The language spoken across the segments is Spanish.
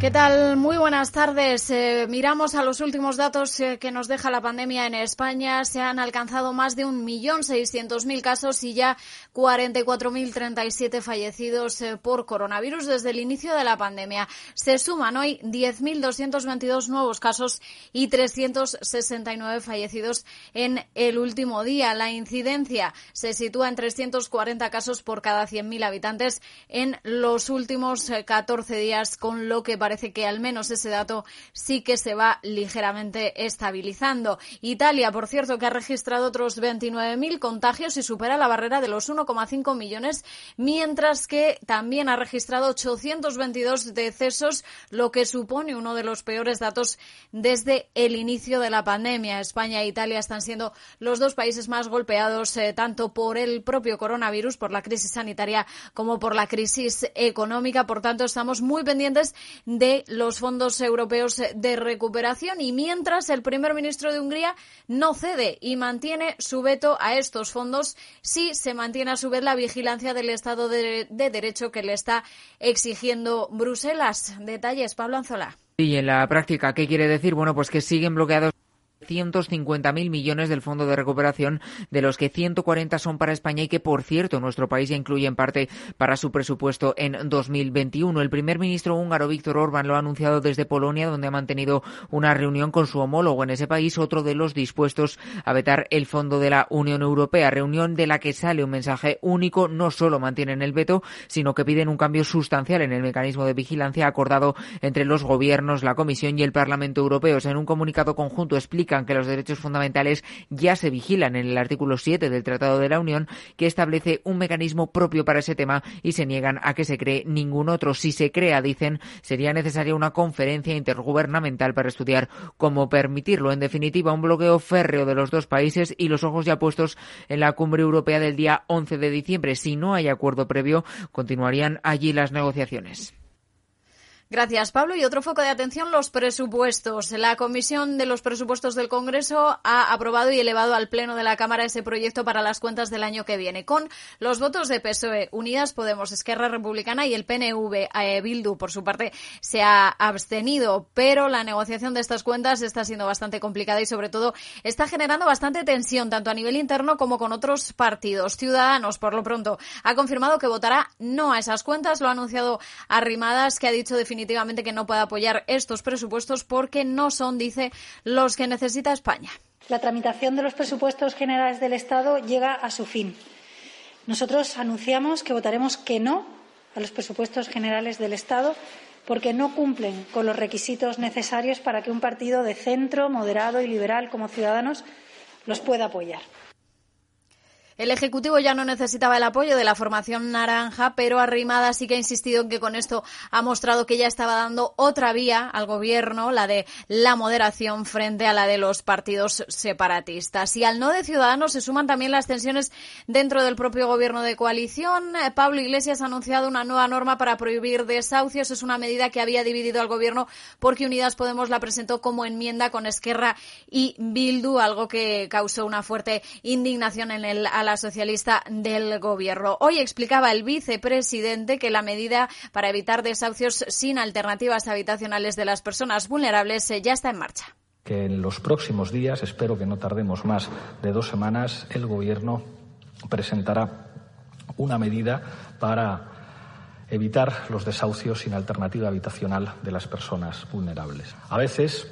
¿Qué tal? Muy buenas tardes. Eh, miramos a los últimos datos eh, que nos deja la pandemia en España. Se han alcanzado más de 1.600.000 casos y ya 44.037 fallecidos eh, por coronavirus desde el inicio de la pandemia. Se suman hoy 10.222 nuevos casos y 369 fallecidos en el último día. La incidencia se sitúa en 340 casos por cada 100.000 habitantes en los últimos 14 días, con lo que que al menos ese dato sí que se va ligeramente estabilizando. Italia, por cierto, que ha registrado otros 29.000 contagios y supera la barrera de los 1,5 millones, mientras que también ha registrado 822 decesos, lo que supone uno de los peores datos desde el inicio de la pandemia. España e Italia están siendo los dos países más golpeados eh, tanto por el propio coronavirus, por la crisis sanitaria, como por la crisis económica. Por tanto, estamos muy pendientes los fondos europeos de recuperación y mientras el primer ministro de Hungría no cede y mantiene su veto a estos fondos si se mantiene a su vez la vigilancia del Estado de, de Derecho que le está exigiendo Bruselas. Detalles, Pablo Anzola. Y en la práctica, ¿qué quiere decir? Bueno, pues que siguen bloqueados 150.000 millones del Fondo de Recuperación, de los que 140 son para España y que, por cierto, nuestro país ya incluye en parte para su presupuesto en 2021. El primer ministro húngaro, Víctor Orbán, lo ha anunciado desde Polonia, donde ha mantenido una reunión con su homólogo en ese país, otro de los dispuestos a vetar el Fondo de la Unión Europea. Reunión de la que sale un mensaje único. No solo mantienen el veto, sino que piden un cambio sustancial en el mecanismo de vigilancia acordado entre los gobiernos, la Comisión y el Parlamento Europeo. En un comunicado conjunto explica que los derechos fundamentales ya se vigilan en el artículo 7 del Tratado de la Unión, que establece un mecanismo propio para ese tema y se niegan a que se cree ningún otro. Si se crea, dicen, sería necesaria una conferencia intergubernamental para estudiar cómo permitirlo. En definitiva, un bloqueo férreo de los dos países y los ojos ya puestos en la cumbre europea del día 11 de diciembre. Si no hay acuerdo previo, continuarían allí las negociaciones. Gracias, Pablo. Y otro foco de atención, los presupuestos. La Comisión de los Presupuestos del Congreso ha aprobado y elevado al Pleno de la Cámara ese proyecto para las cuentas del año que viene, con los votos de PSOE, Unidas Podemos, Esquerra Republicana y el PNV. Eh, Bildu, por su parte, se ha abstenido, pero la negociación de estas cuentas está siendo bastante complicada y, sobre todo, está generando bastante tensión, tanto a nivel interno como con otros partidos. Ciudadanos, por lo pronto, ha confirmado que votará no a esas cuentas. Lo ha anunciado Arrimadas, que ha dicho definitivamente definitivamente que no puede apoyar estos presupuestos porque no son, dice, los que necesita España. La tramitación de los presupuestos generales del Estado llega a su fin. Nosotros anunciamos que votaremos que no a los presupuestos generales del Estado porque no cumplen con los requisitos necesarios para que un partido de centro, moderado y liberal como Ciudadanos los pueda apoyar. El Ejecutivo ya no necesitaba el apoyo de la formación naranja, pero Arrimada sí que ha insistido en que con esto ha mostrado que ya estaba dando otra vía al Gobierno, la de la moderación frente a la de los partidos separatistas. Y al no de Ciudadanos se suman también las tensiones dentro del propio Gobierno de coalición. Eh, Pablo Iglesias ha anunciado una nueva norma para prohibir desahucios. Es una medida que había dividido al Gobierno porque Unidas Podemos la presentó como enmienda con Esquerra y Bildu, algo que causó una fuerte indignación en el socialista del gobierno. Hoy explicaba el vicepresidente que la medida para evitar desahucios sin alternativas habitacionales de las personas vulnerables eh, ya está en marcha que en los próximos días, espero que no tardemos más de dos semanas, el Gobierno presentará una medida para evitar los desahucios sin alternativa habitacional de las personas vulnerables. A veces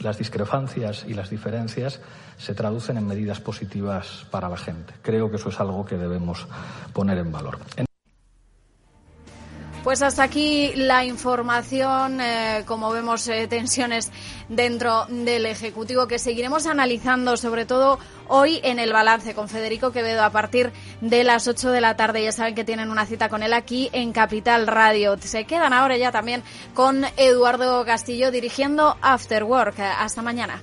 las discrepancias y las diferencias se traducen en medidas positivas para la gente. Creo que eso es algo que debemos poner en valor. Pues hasta aquí la información, eh, como vemos, eh, tensiones dentro del Ejecutivo que seguiremos analizando, sobre todo hoy en el balance con Federico Quevedo a partir de las 8 de la tarde. Ya saben que tienen una cita con él aquí en Capital Radio. Se quedan ahora ya también con Eduardo Castillo dirigiendo After Work. Hasta mañana.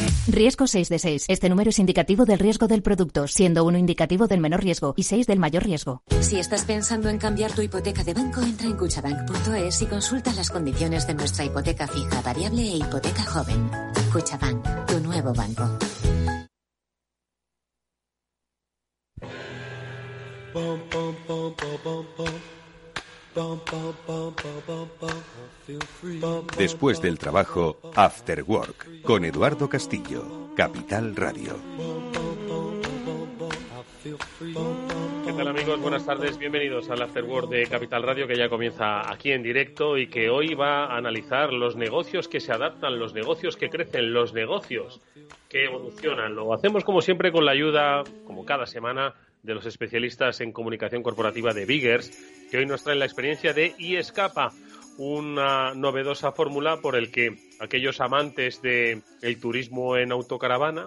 Riesgo 6 de 6. Este número es indicativo del riesgo del producto, siendo uno indicativo del menor riesgo y 6 del mayor riesgo. Si estás pensando en cambiar tu hipoteca de banco, entra en cuchabank.es y consulta las condiciones de nuestra hipoteca fija, variable e hipoteca joven. Cuchabank, tu nuevo banco. Después del trabajo, After Work, con Eduardo Castillo, Capital Radio. ¿Qué tal amigos? Buenas tardes, bienvenidos al After Work de Capital Radio que ya comienza aquí en directo y que hoy va a analizar los negocios que se adaptan, los negocios que crecen, los negocios que evolucionan. Lo hacemos como siempre con la ayuda, como cada semana, de los especialistas en comunicación corporativa de Biggers, que hoy nos traen la experiencia de iEscapa, una novedosa fórmula por el que aquellos amantes del turismo en autocaravana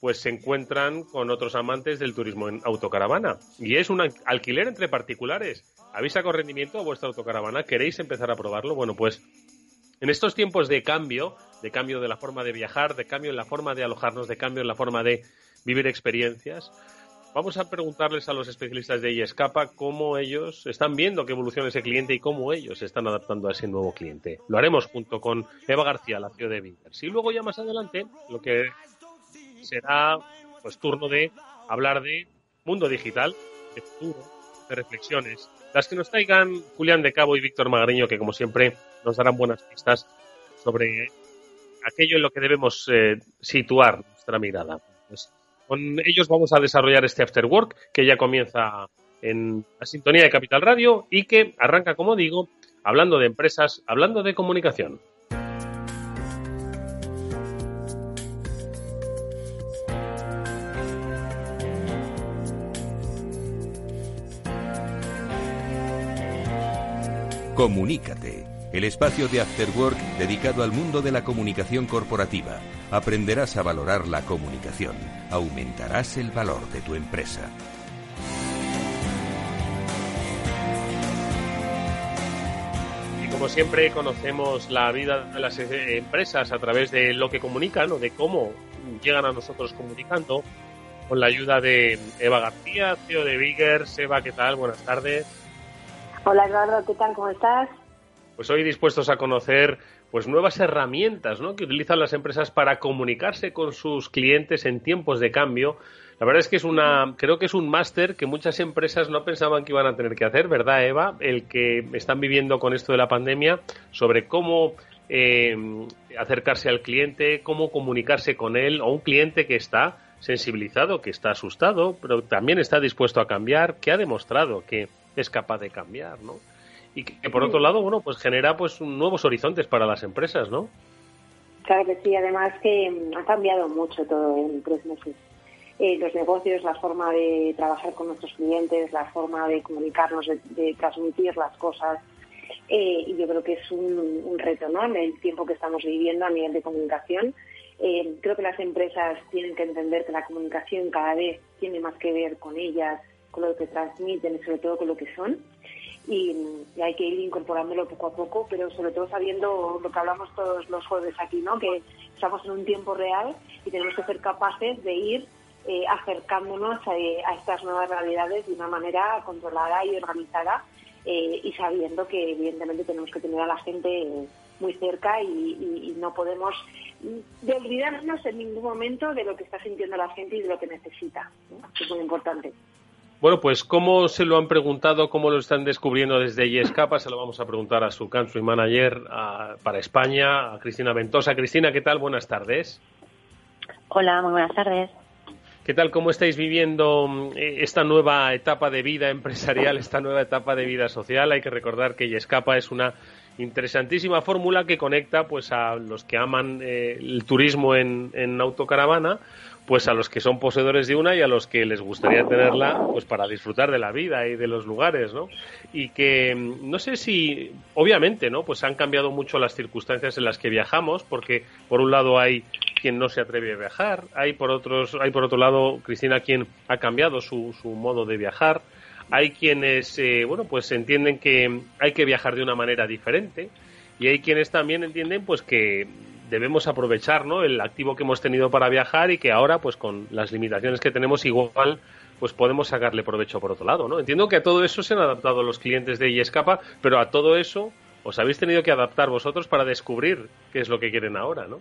pues se encuentran con otros amantes del turismo en autocaravana. Y es un alquiler entre particulares. ¿Habéis sacado rendimiento a vuestra autocaravana? ¿Queréis empezar a probarlo? Bueno, pues en estos tiempos de cambio, de cambio de la forma de viajar, de cambio en la forma de alojarnos, de cambio en la forma de vivir experiencias, Vamos a preguntarles a los especialistas de Escapa cómo ellos están viendo que evoluciona ese cliente y cómo ellos se están adaptando a ese nuevo cliente. Lo haremos junto con Eva García, la CEO de Vinkers. Y luego ya más adelante, lo que será pues turno de hablar de mundo digital, de futuro, de reflexiones, las que nos traigan Julián de Cabo y Víctor Magariño, que como siempre nos darán buenas pistas sobre aquello en lo que debemos eh, situar nuestra mirada. Pues, con ellos vamos a desarrollar este After Work que ya comienza en la sintonía de Capital Radio y que arranca, como digo, hablando de empresas, hablando de comunicación. Comunícate el espacio de After Work dedicado al mundo de la comunicación corporativa. Aprenderás a valorar la comunicación, aumentarás el valor de tu empresa. Y como siempre conocemos la vida de las eh, empresas a través de lo que comunican o de cómo llegan a nosotros comunicando con la ayuda de Eva García, CEO de Biggers. Eva, ¿qué tal? Buenas tardes. Hola Eduardo, ¿qué tal? ¿Cómo estás? Pues hoy dispuestos a conocer pues nuevas herramientas ¿no? que utilizan las empresas para comunicarse con sus clientes en tiempos de cambio. La verdad es que es una, creo que es un máster que muchas empresas no pensaban que iban a tener que hacer, ¿verdad, Eva? El que están viviendo con esto de la pandemia sobre cómo eh, acercarse al cliente, cómo comunicarse con él, o un cliente que está sensibilizado, que está asustado, pero también está dispuesto a cambiar, que ha demostrado que es capaz de cambiar, ¿no? Y que, por otro lado, bueno, pues genera pues nuevos horizontes para las empresas, ¿no? Claro que sí, además que mm, ha cambiado mucho todo en tres meses. Eh, los negocios, la forma de trabajar con nuestros clientes, la forma de comunicarnos, de, transmitir las cosas. Eh, y yo creo que es un, reto ¿no? en el tiempo que estamos viviendo a nivel de comunicación. Eh, creo que las empresas tienen que entender que la comunicación cada vez tiene más que ver con ellas, con lo que transmiten y sobre todo con lo que son y, hay que ir incorporándolo poco a poco, pero sobre todo sabiendo lo que hablamos todos los jueves aquí, ¿no? que estamos en un tiempo real y tenemos que ser capaces de ir eh, acercándonos a, estas nuevas realidades de una manera controlada y organizada eh, y sabiendo que evidentemente tenemos que tener a la gente muy cerca y, no podemos de olvidarnos en ningún momento de lo que está sintiendo la gente y de lo que necesita. Es muy importante. Bueno, pues cómo se lo han preguntado, cómo lo están descubriendo desde Yescapa, se lo vamos a preguntar a su country manager para España, a Cristina Ventosa. Cristina, ¿qué tal? Buenas tardes. Hola, muy buenas tardes. ¿Qué tal? ¿Cómo estáis viviendo mm, esta nueva etapa de vida empresarial, esta nueva etapa de vida social? Hay que recordar que Yescapa es una interesantísima fórmula que conecta pues a los que aman eh, el turismo en, en autocaravana pues a los que son poseedores de una y a los que les gustaría tenerla pues para disfrutar de la vida y de los lugares no y que mm, no sé si obviamente no pues han cambiado mucho las circunstancias en las que viajamos porque por un lado hay quien no se atreve a viajar hay por otros hay por otro lado Cristina quien ha cambiado su, su modo de viajar hay quienes eh, bueno pues entienden que hay que viajar de una manera diferente y hay quienes también entienden pues que debemos aprovechar ¿no? el activo que hemos tenido para viajar y que ahora, pues con las limitaciones que tenemos, igual pues podemos sacarle provecho por otro lado, ¿no? Entiendo que a todo eso se han adaptado los clientes de Escapa, pero a todo eso os habéis tenido que adaptar vosotros para descubrir qué es lo que quieren ahora, ¿no?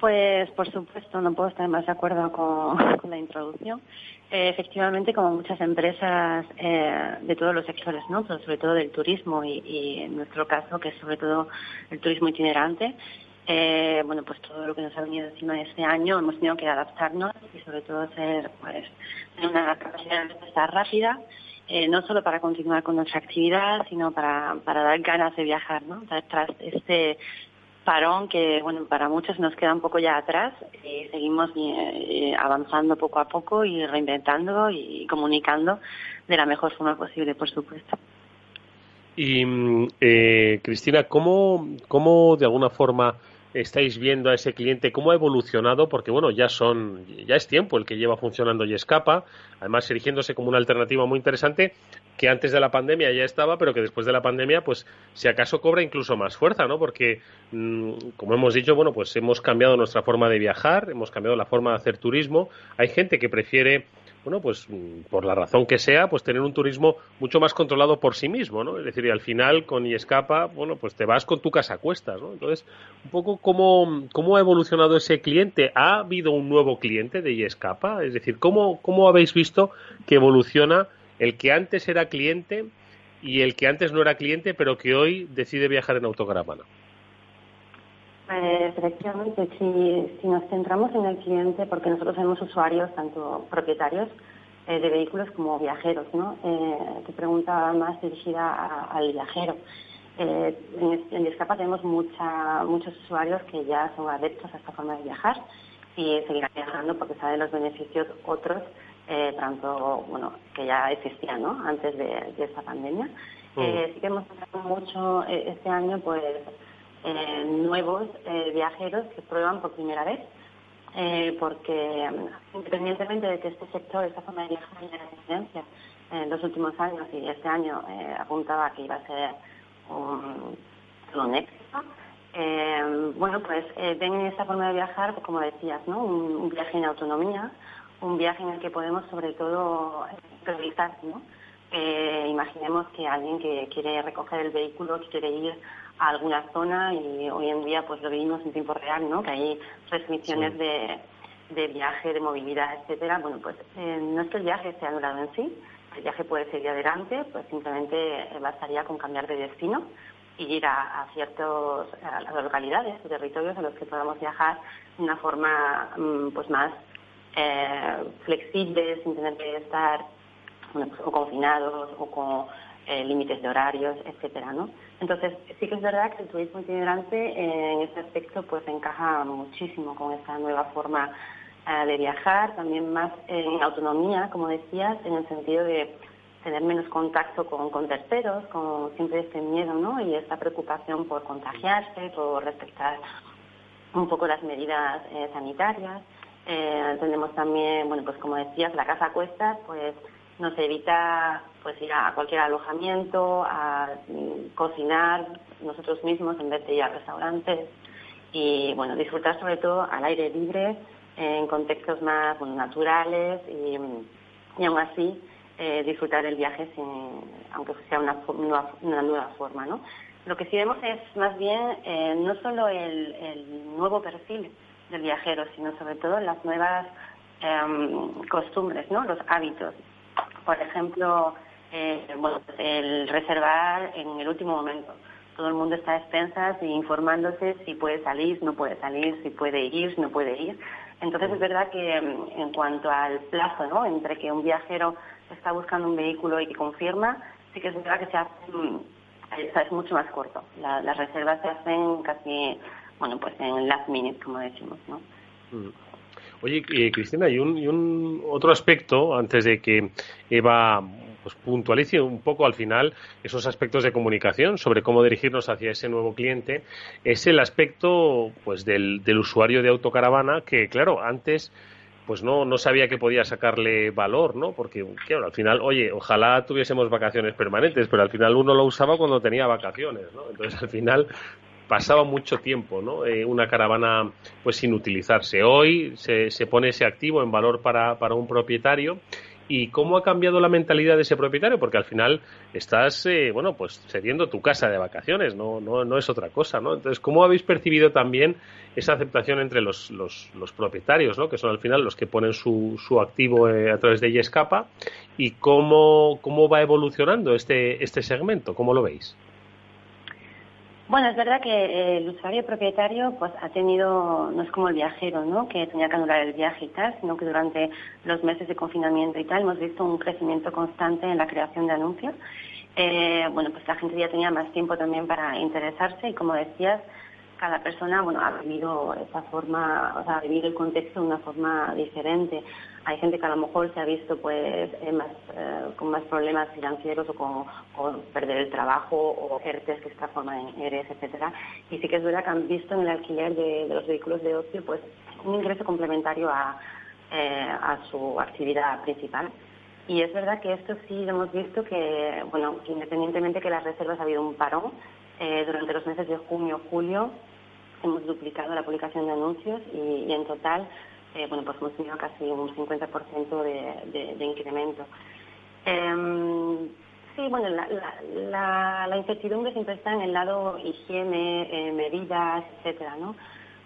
Pues por supuesto, no puedo estar más de acuerdo con, la introducción. Eh, efectivamente, como muchas empresas eh, de todos los sectores, ¿no? Pero sobre todo del turismo y, en nuestro caso, que es sobre todo el turismo itinerante, eh, bueno, pues todo lo que nos ha venido encima este año hemos tenido que adaptarnos y sobre todo ser, pues, tener una capacidad de respuesta rápida, no solo para continuar con nuestra actividad, sino para, para dar ganas de viajar, ¿no? Tras este parón que, bueno, para muchos nos queda un poco ya atrás y seguimos eh, avanzando poco a poco y reinventando y comunicando de la mejor forma posible, por supuesto. Y, mm, eh, Cristina, ¿cómo, ¿cómo de alguna forma estáis viendo a ese cliente cómo ha evolucionado porque bueno ya son ya es tiempo el que lleva funcionando y escapa además erigiéndose como una alternativa muy interesante que antes de la pandemia ya estaba pero que después de la pandemia pues si acaso cobra incluso más fuerza no porque mm, como hemos dicho bueno pues hemos cambiado nuestra forma de viajar hemos cambiado la forma de hacer turismo. Hay gente que prefiere bueno, pues mm, por la razón que sea, pues tener un turismo mucho más controlado por sí mismo, ¿no? Es decir, y al final con escapa bueno, pues te vas con tu casa a cuestas, ¿no? Entonces, un poco cómo, cómo ha evolucionado ese cliente. ¿Ha habido un nuevo cliente de escapa Es decir, ¿cómo, cómo habéis visto que evoluciona el que antes era cliente y el que antes no era cliente, pero que hoy decide viajar en autocaravana? Efectivamente, si, si, nos centramos en el cliente, porque nosotros somos usuarios, tanto propietarios eh, de vehículos como viajeros, ¿no? Eh, te pregunta más dirigida al viajero. Eh, en, en Discapa tenemos mucha, muchos usuarios que ya son adeptos a esta forma de viajar y seguirán viajando porque saben los beneficios otros, eh, tanto, bueno, que ya existían, ¿no? Antes de, de esta pandemia. Mm. sí que hemos tenido mucho este año, pues, eh, nuevos eh, viajeros que prueban por primera vez, eh, porque mm, independientemente de que este sector, esta forma de viajar en tendencia en los últimos años y este año apuntaba que iba a ser un, un éxito, bueno, pues ven en esta forma de viajar, pues, como decías, ¿no? Un, viaje en autonomía, un viaje en el que podemos sobre todo priorizar, ¿no? imaginemos que alguien que quiere recoger el vehículo, que quiere ir a alguna zona y hoy en día pues lo vivimos en tiempo real, ¿no? Que hay restricciones de, de viaje, de movilidad, etcétera. Bueno, pues eh, no es que el viaje sea anulado en sí, el viaje puede seguir adelante, pues simplemente bastaría con cambiar de destino y ir a, a ciertos a las localidades o territorios a los que podamos viajar de una forma mm, pues más eh, flexible, sin tener que estar bueno, pues, o confinados o con eh, límites de horarios, etcétera, ¿no? Entonces, sí que es verdad que el turismo itinerante eh, en ese aspecto pues encaja muchísimo con esta nueva forma eh, de viajar, también más en autonomía, como decías, en el sentido de tener menos contacto con, terceros, con siempre este miedo, ¿no? Y esta preocupación por contagiarse, por respetar un poco las medidas sanitarias. tenemos también, bueno, pues como decías, la casa a cuestas, pues nos evita pues ir a cualquier alojamiento, a mm, cocinar nosotros mismos en vez de ir a restaurantes y bueno, disfrutar sobre todo al aire libre en contextos más naturales y, aún así eh, disfrutar el viaje sin, aunque sea una, una, nueva forma, ¿no? Lo que sí vemos es más bien eh, no solo el, el, nuevo perfil del viajero, sino sobre todo las nuevas em, costumbres, ¿no? Los hábitos. Por ejemplo, eh, bueno, el reservar en el último momento. Todo el mundo está a expensas y informándose si puede salir, no puede salir, si puede ir, no puede ir. Entonces es verdad que mm, en cuanto al plazo, ¿no? Entre que un viajero está buscando un vehículo y que confirma, sí que es verdad que se hacen es mucho más corto. las reservas se hacen casi, bueno, pues en last minute, como decimos, ¿no? Oye, eh, Cristina, y un, y un otro aspecto, antes de que Eva pues puntualice un poco al final esos aspectos de comunicación sobre cómo dirigirnos hacia ese nuevo cliente, es el aspecto pues del, del usuario de autocaravana que, claro, antes pues no, no sabía que podía sacarle valor, ¿no? Porque, claro, al final, oye, ojalá tuviésemos vacaciones permanentes, pero al final uno lo usaba cuando tenía vacaciones, ¿no? Entonces, al final, pasaba mucho tiempo, ¿no? Eh, una caravana, pues, sin utilizarse. Hoy se, se pone ese activo en valor para, para un propietario y cómo ha cambiado la mentalidad de ese propietario, porque al final estás, eh, bueno, pues cediendo tu casa de vacaciones, no, no, no es otra cosa, ¿no? Entonces, ¿cómo habéis percibido también esa aceptación entre los, los, los propietarios, ¿no? Que son al final los que ponen su, su activo eh, a través de Yescapa y cómo, cómo va evolucionando este, este segmento, ¿cómo lo veis? Bueno, es verdad que eh, el usuario propietario pues ha tenido, no es como el viajero, ¿no? Que tenía que anular el viaje y tal, sino que durante los meses de confinamiento y tal hemos visto un crecimiento constante en la creación de anuncios. Eh, bueno, pues la gente ya tenía más tiempo también para interesarse y como decías, cada persona, bueno, ha vivido esa forma, o sea, ha vivido el contexto de una forma diferente. Hay gente que a lo mejor se ha visto pues más, eh, con más problemas financieros o con, perder el trabajo o ERTES que se transforman en ERES, etcétera. Y sí que es verdad que han visto en el alquiler de, los vehículos de ocio pues un ingreso complementario a, eh, su actividad principal. Y es verdad que esto sí lo hemos visto que, bueno, independientemente que las reservas ha habido un parón, eh, durante los meses de junio, julio, hemos duplicado la publicación de anuncios y, en total, eh, bueno, pues hemos tenido casi un 50% de, de, incremento. Em, sí, bueno, la, la, incertidumbre siempre está en el lado higiene, eh, medidas, etcétera, ¿no?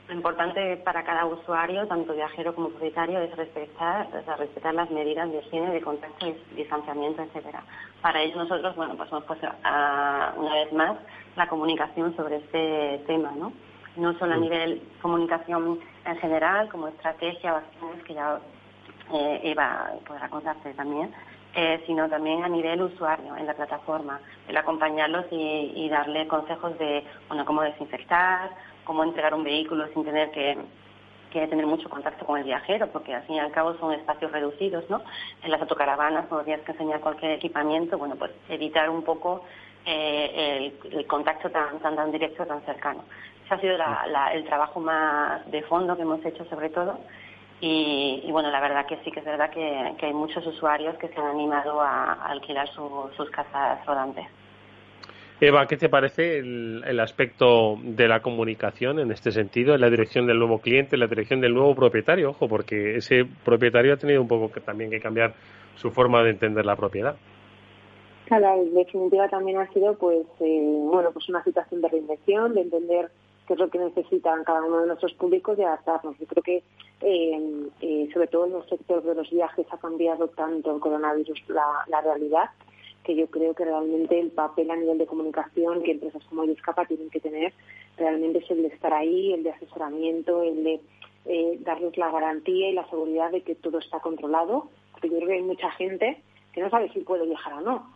Lo importante para cada usuario, tanto viajero como propietario, es respetar, respetar las medidas de higiene, de contacto, y distanciamiento, etcétera. Para ello nosotros, bueno, pues hemos puesto una vez más la comunicación sobre este tema, ¿no? No solo a mm. nivel comunicación en general, como estrategia o que ya eh, Eva podrá contarte también, eh, sino también a nivel usuario en la plataforma, el acompañarlos y, y darle consejos de, bueno, cómo desinfectar, cómo entregar un vehículo sin tener que, tener mucho contacto con el viajero, porque al fin y al cabo son espacios reducidos, ¿no? En las autocaravanas, tienes que enseñar cualquier equipamiento, bueno, pues evitar un poco eh, el, contacto tan, tan, tan directo, tan cercano. Ese ha sido el trabajo más de fondo que hemos hecho sobre todo. Y, bueno, la verdad que sí que es verdad que, hay muchos usuarios que se han animado a, alquilar sus casas rodantes. Eva, ¿qué te parece el, aspecto de la comunicación en este sentido, en la dirección del nuevo cliente, en la dirección del nuevo propietario? Ojo, porque ese propietario ha tenido un poco que, también que cambiar su forma de entender la propiedad. Claro, en definitiva también ha sido pues eh, bueno pues una situación de reinvención, de entender es lo que necesitan cada uno de nuestros públicos y adaptarnos. Yo creo que eh, eh, sobre todo en el sector de los viajes ha cambiado tanto el coronavirus la realidad que yo creo que realmente el papel a nivel de comunicación que empresas como Escapa tienen que tener realmente es el de estar ahí, el de asesoramiento, el de eh, darles la garantía y la seguridad de que todo está controlado, porque yo creo que hay mucha gente que no sabe si puede viajar o no,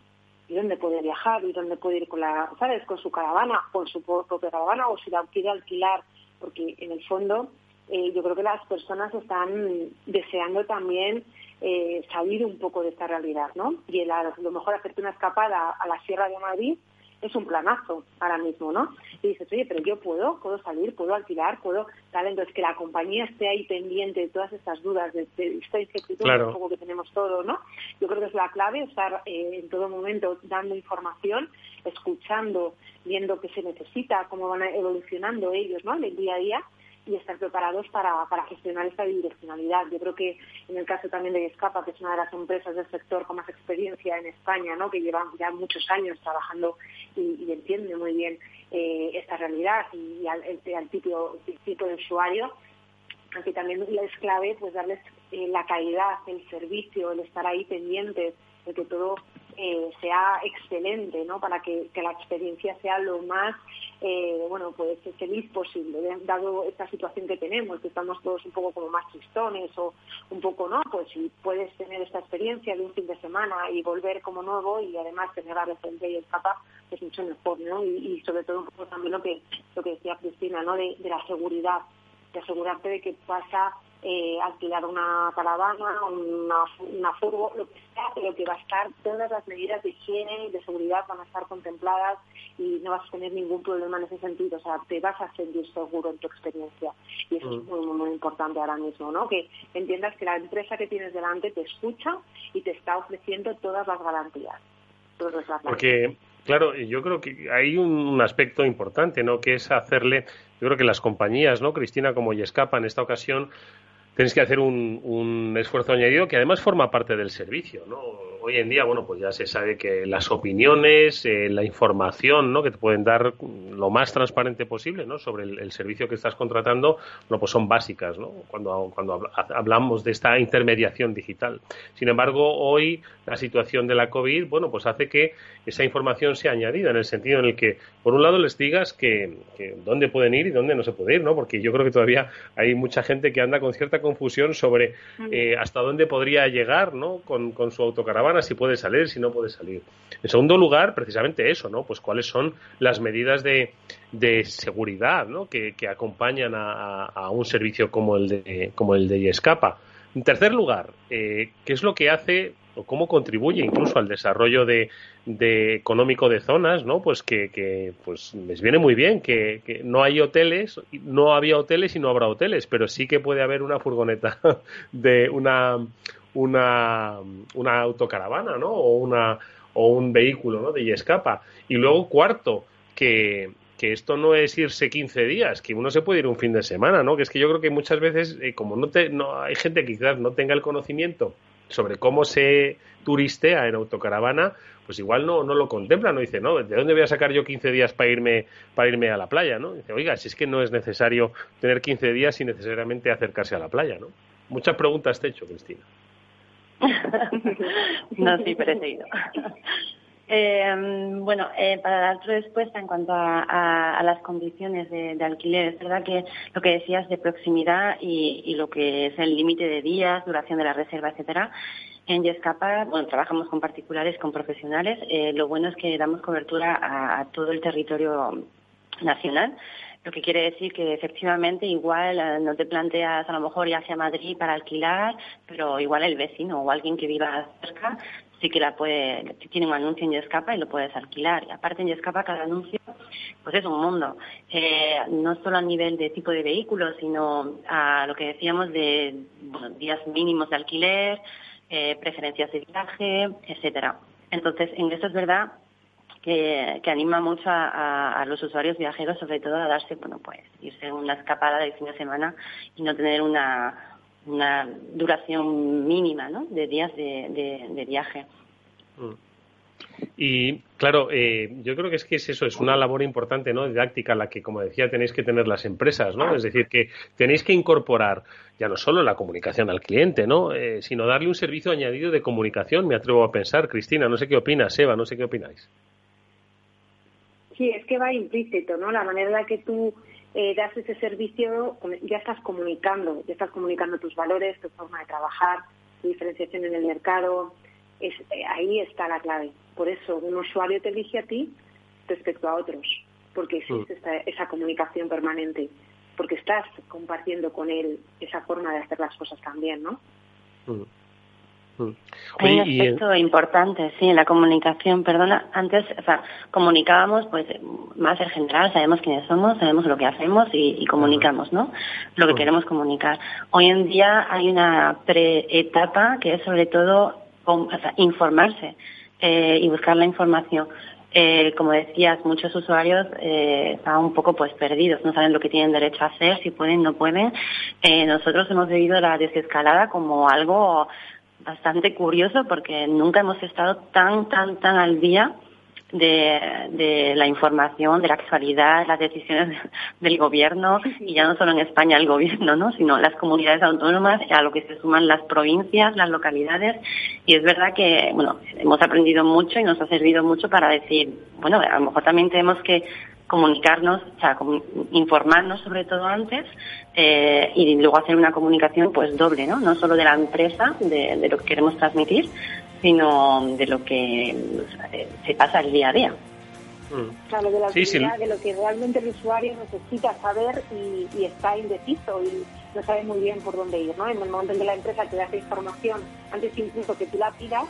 y dónde puede viajar, y dónde puede ir con la, ¿sabes?, con su caravana, con su propia caravana, o si la quiere alquilar, porque en el fondo eh, yo creo que las personas están deseando también eh, salir un poco de esta realidad, ¿no? Y el, a lo mejor hacerte una escapada a la Sierra de Madrid es un planazo ahora mismo, ¿no? Y dices, oye, pero yo puedo, puedo salir, puedo alquilar, puedo tal, entonces que la compañía esté ahí pendiente de todas estas dudas, de, esta incertidumbre un poco que tenemos todos, ¿no? Yo creo que es la clave estar eh, en todo momento dando información, escuchando, viendo qué se necesita, cómo van evolucionando ellos, ¿no? En el día a día y estar preparados para, para gestionar esta bidireccionalidad. Yo creo que en el caso también de Escapa, que es una de las empresas del sector con más experiencia en España, ¿no? que llevan ya muchos años trabajando y, entiende muy bien eh, esta realidad y, al, el, tipo, tipo de usuario, aquí también es clave pues darles eh, la calidad, el servicio, el estar ahí pendientes de que todo eh, sea excelente, ¿no? Para que, la experiencia sea lo más, eh, bueno, pues feliz posible, dado esta situación que tenemos, que estamos todos un poco como más tristones o un poco, ¿no? Pues si puedes tener esta experiencia de un fin de semana y volver como nuevo y además tener la referencia y escapa, es mucho mejor, ¿no? Y, sobre todo un poco también lo que, lo que decía Cristina, ¿no? De la seguridad, de asegurarte de que pasa eh, alquilar una caravana, una, una furgo, lo que sea, pero que va a estar, todas las medidas de higiene y de seguridad van a estar contempladas y no vas a tener ningún problema en ese sentido, o sea, te vas a sentir seguro en tu experiencia. Y eso es mm. muy, muy, importante ahora mismo, ¿no? Que entiendas que la empresa que tienes delante te escucha y te está ofreciendo todas las garantías. Porque, claro, yo creo que hay un aspecto importante, ¿no? Que es hacerle, yo creo que las compañías, ¿no? Cristina, como Yescapa en esta ocasión, tienes que hacer un, un, esfuerzo añadido que además forma parte del servicio, ¿no? Hoy en día, bueno, pues ya se sabe que las opiniones, eh, la información, ¿no? Que te pueden dar lo más transparente posible, ¿no? Sobre el, servicio que estás contratando, bueno, pues son básicas, ¿no? Cuando, cuando hablamos de esta intermediación digital. Sin embargo, hoy la situación de la COVID, bueno, pues hace que esa información sea añadida en el sentido en el que, por un lado, les digas que, que dónde pueden ir y dónde no se puede ir, ¿no? Porque yo creo que todavía hay mucha gente que anda con cierta confusión sobre eh, hasta dónde podría llegar ¿no? Con, su autocaravana, si puede salir, si no puede salir. En segundo lugar, precisamente eso, ¿no? Pues cuáles son las medidas de, de seguridad ¿no? que, acompañan a, un servicio como el de, como el de Escapa. En tercer lugar, eh, ¿qué es lo que hace o cómo contribuye incluso al desarrollo de, económico de zonas, ¿no? Pues que, pues les viene muy bien que, no hay hoteles, no había hoteles y no habrá hoteles, pero sí que puede haber una furgoneta de una una, una autocaravana, ¿no? O una o un vehículo, ¿no? De escapa. Y luego cuarto, que, que esto no es irse 15 días, que uno se puede ir un fin de semana, ¿no? Que es que yo creo que muchas veces, eh, como no, te, no hay gente que quizás no tenga el conocimiento sobre cómo se turistea en autocaravana, pues igual no, no lo contempla, no dice, no, ¿de dónde voy a sacar yo 15 días para irme, para irme a la playa? ¿no? Dice, oiga, si es que no es necesario tener 15 días sin necesariamente acercarse a la playa, ¿no? Muchas preguntas te he hecho, Cristina. no, sí, pero Eh, bueno, eh, para dar tu respuesta en cuanto a, las condiciones de, alquiler, es verdad que lo que decías de proximidad y, lo que es el límite de días, duración de la reserva, etcétera. En Yescapa, bueno, trabajamos con particulares, con profesionales. Eh, lo bueno es que damos cobertura a, todo el territorio nacional. Lo que quiere decir que efectivamente igual eh, no te planteas a lo mejor ir hacia Madrid para alquilar, pero igual el vecino o alguien que viva cerca sí que la puede, tiene un anuncio en Yescapa y lo puedes alquilar. Y aparte en Yescapa cada anuncio pues es un mundo, eh, no solo a nivel de tipo de vehículo, sino a lo que decíamos de días mínimos de alquiler, eh, preferencias de viaje, etcétera. Entonces, en eso es verdad que, anima mucho a, los usuarios viajeros, sobre todo a darse, bueno, pues irse una escapada de fin de semana y no tener una una duración mínima ¿no? de días de, viaje. Mm. Y claro, eh, yo creo que es que es eso, es una labor importante, ¿no? Didáctica, la que, como decía, tenéis que tener las empresas, ¿no? Es decir, que tenéis que incorporar ya no solo la comunicación al cliente, ¿no? Eh, sino darle un servicio añadido de comunicación, me atrevo a pensar. Cristina, no sé qué opinas, Eva, no sé qué opináis. Sí, es que va implícito, ¿no? La manera en la que tú eh, das ese servicio, ya estás comunicando, ya estás comunicando tus valores, tu forma de trabajar, tu diferenciación en el mercado. Es, eh, ahí está la clave. Por eso un usuario te elige a ti respecto a otros, porque existe mm. esa comunicación permanente, porque estás compartiendo con él esa forma de hacer las cosas también, ¿no? Mm. Mm. Hay un aspecto importante, sí, en la comunicación. Perdona, antes, o sea, comunicábamos, pues, más en general, sabemos quiénes somos, sabemos lo que hacemos y, comunicamos, ¿no? Lo que mm. queremos comunicar. Hoy en día hay una preetapa que es sobre todo informarse eh, y buscar la información. Eh, como decías, muchos usuarios eh, están un poco pues perdidos, no saben lo que tienen derecho a hacer, si pueden, no pueden. Eh, nosotros hemos vivido la desescalada como algo bastante curioso porque nunca hemos estado tan, tan, tan al día de, la información, de la actualidad, las decisiones del gobierno, y ya no solo en España el gobierno, ¿no? sino las comunidades autónomas, a lo que se suman las provincias, las localidades, y es verdad que, bueno, hemos aprendido mucho y nos ha servido mucho para decir, bueno, a lo mejor también tenemos que comunicarnos, o sea, informarnos sobre todo antes eh, y luego hacer una comunicación pues doble, ¿no? No solo de la empresa, de, de lo que queremos transmitir, sino de lo que se pasa el día a día. Mm. Claro, de la de lo que realmente el usuario necesita saber y, está indeciso y no sabe muy bien por dónde ir, ¿no? En el momento en que la empresa te da esa información, antes incluso que tú la pidas,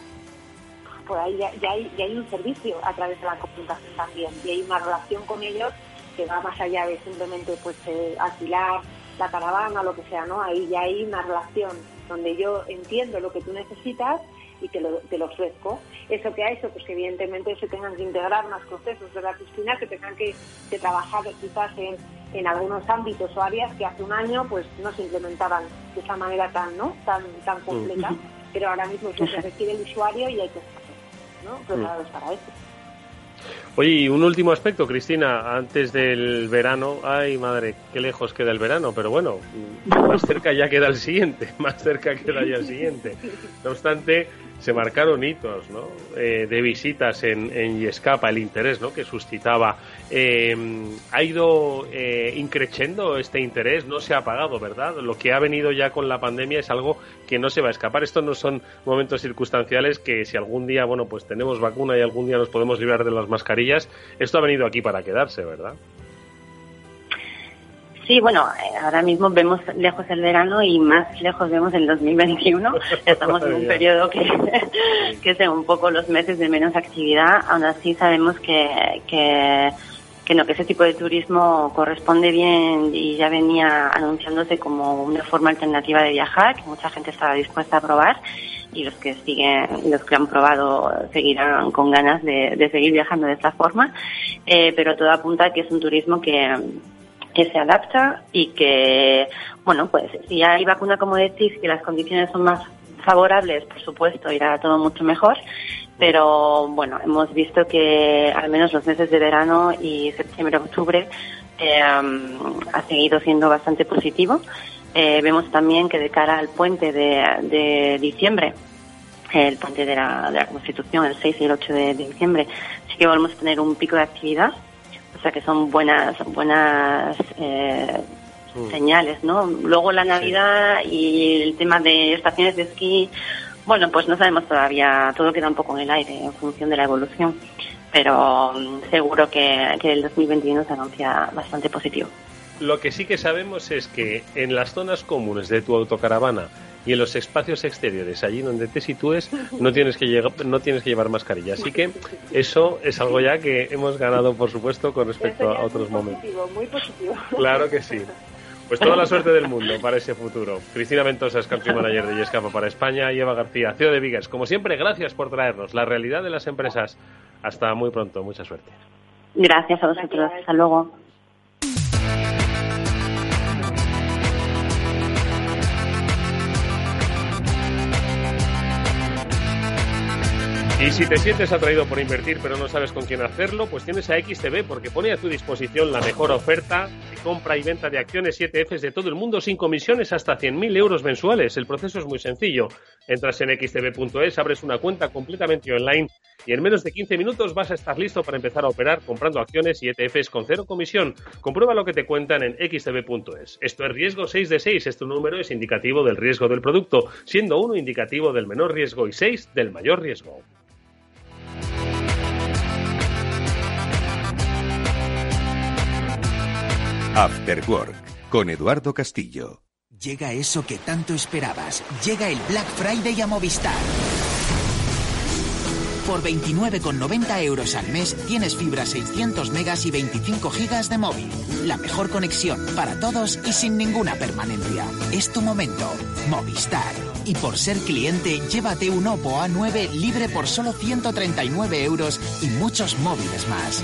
pues ahí ya, hay, ya hay un servicio a través de la comunicación también y hay una relación con ellos que va más allá de simplemente pues eh, alquilar la caravana o lo que sea, ¿no? Ahí ya hay una relación donde yo entiendo lo que tú necesitas y te lo, te lo ofrezco. Eso que ha hecho, pues que evidentemente se tengan que integrar más procesos, de la Cristina? Que tengan que, que trabajar quizás en, en, algunos ámbitos o áreas que hace un año pues no se implementaban de esa manera tan, ¿no? tan, tan completa, pero ahora mismo es lo que requiere el usuario y hay que ¿no? preparados para eso. Oye, y un último aspecto, Cristina, antes del verano, ay madre, qué lejos queda el verano, pero bueno, más cerca ya queda el siguiente, más cerca queda ya el siguiente. No obstante, se marcaron hitos ¿no? Eh, de visitas en, en Yescapa, el interés ¿no? que suscitaba. Eh, ha ido eh, increciendo este interés, no se ha apagado, ¿verdad? Lo que ha venido ya con la pandemia es algo que no se va a escapar. Estos no son momentos circunstanciales que si algún día, bueno, pues tenemos vacuna y algún día nos podemos librar de las mascarillas, esto ha venido aquí para quedarse, ¿verdad? Sí, bueno, eh, ahora mismo vemos lejos el verano y más lejos vemos el 2021. Estamos en un periodo que, que es un poco los meses de menos actividad. Aún así sabemos que, que, que, no, que ese tipo de turismo corresponde bien y ya venía anunciándose como una forma alternativa de viajar, que mucha gente estaba dispuesta a probar y los que siguen, los que han probado seguirán con ganas de, seguir viajando de esta forma. Eh, pero todo apunta a que es un turismo que que se adapta y que, bueno, pues si hay vacuna, como decís, que las condiciones son más favorables, por supuesto, irá todo mucho mejor. Pero bueno, hemos visto que al menos los meses de verano y septiembre-octubre eh, ha seguido siendo bastante positivo. Eh, vemos también que de cara al puente de, diciembre, el puente de la, de la, Constitución, el 6 y el 8 de, de diciembre, sí que volvemos a tener un pico de actividad o sea que son buenas, buenas eh, mm. señales, ¿no? Luego la Navidad y el tema de estaciones de esquí, bueno, pues no sabemos todavía, todo queda un poco en el aire en función de la evolución, pero mm, seguro que, que el 2021 se anuncia bastante positivo. Lo que sí que sabemos es que en las zonas comunes de tu autocaravana y en los espacios exteriores, allí donde te sitúes, no tienes que, no tienes que llevar mascarilla. Así que eso es algo ya que hemos ganado, por supuesto, con respecto a otros momentos. muy positivo. Claro que sí. Pues toda la suerte del mundo para ese futuro. Cristina Ventosa es country manager de Yescapa para España y Eva García, CEO de Vigas. Como siempre, gracias por traernos la realidad de las empresas. Hasta muy pronto. Mucha suerte. Gracias a vosotros. Hasta luego. Y si te sientes atraído por invertir pero no sabes con quién hacerlo, pues tienes a XTB porque pone a tu disposición la mejor oferta de compra y venta de acciones 7Fs de todo el mundo sin comisiones hasta 100.000 euros mensuales. El proceso es muy sencillo. Entras en xtb.es, abres una cuenta completamente online y en menos de 15 minutos vas a estar listo para empezar a operar comprando acciones y ETFs con cero comisión. Comprueba lo que te cuentan en xtb.es. Esto es riesgo 6 de 6. Este número es indicativo del riesgo del producto, siendo uno indicativo del menor riesgo y 6 del mayor riesgo. After Work con Eduardo Castillo. Llega eso que tanto esperabas. Llega el Black Friday a Movistar. Por 29,90 euros al mes tienes fibra 600 megas y 25 gigas de móvil. La mejor conexión para todos y sin ninguna permanencia. Es tu momento. Movistar. Y por ser cliente, llévate un Oppo A9 libre por solo 139 euros y muchos móviles más.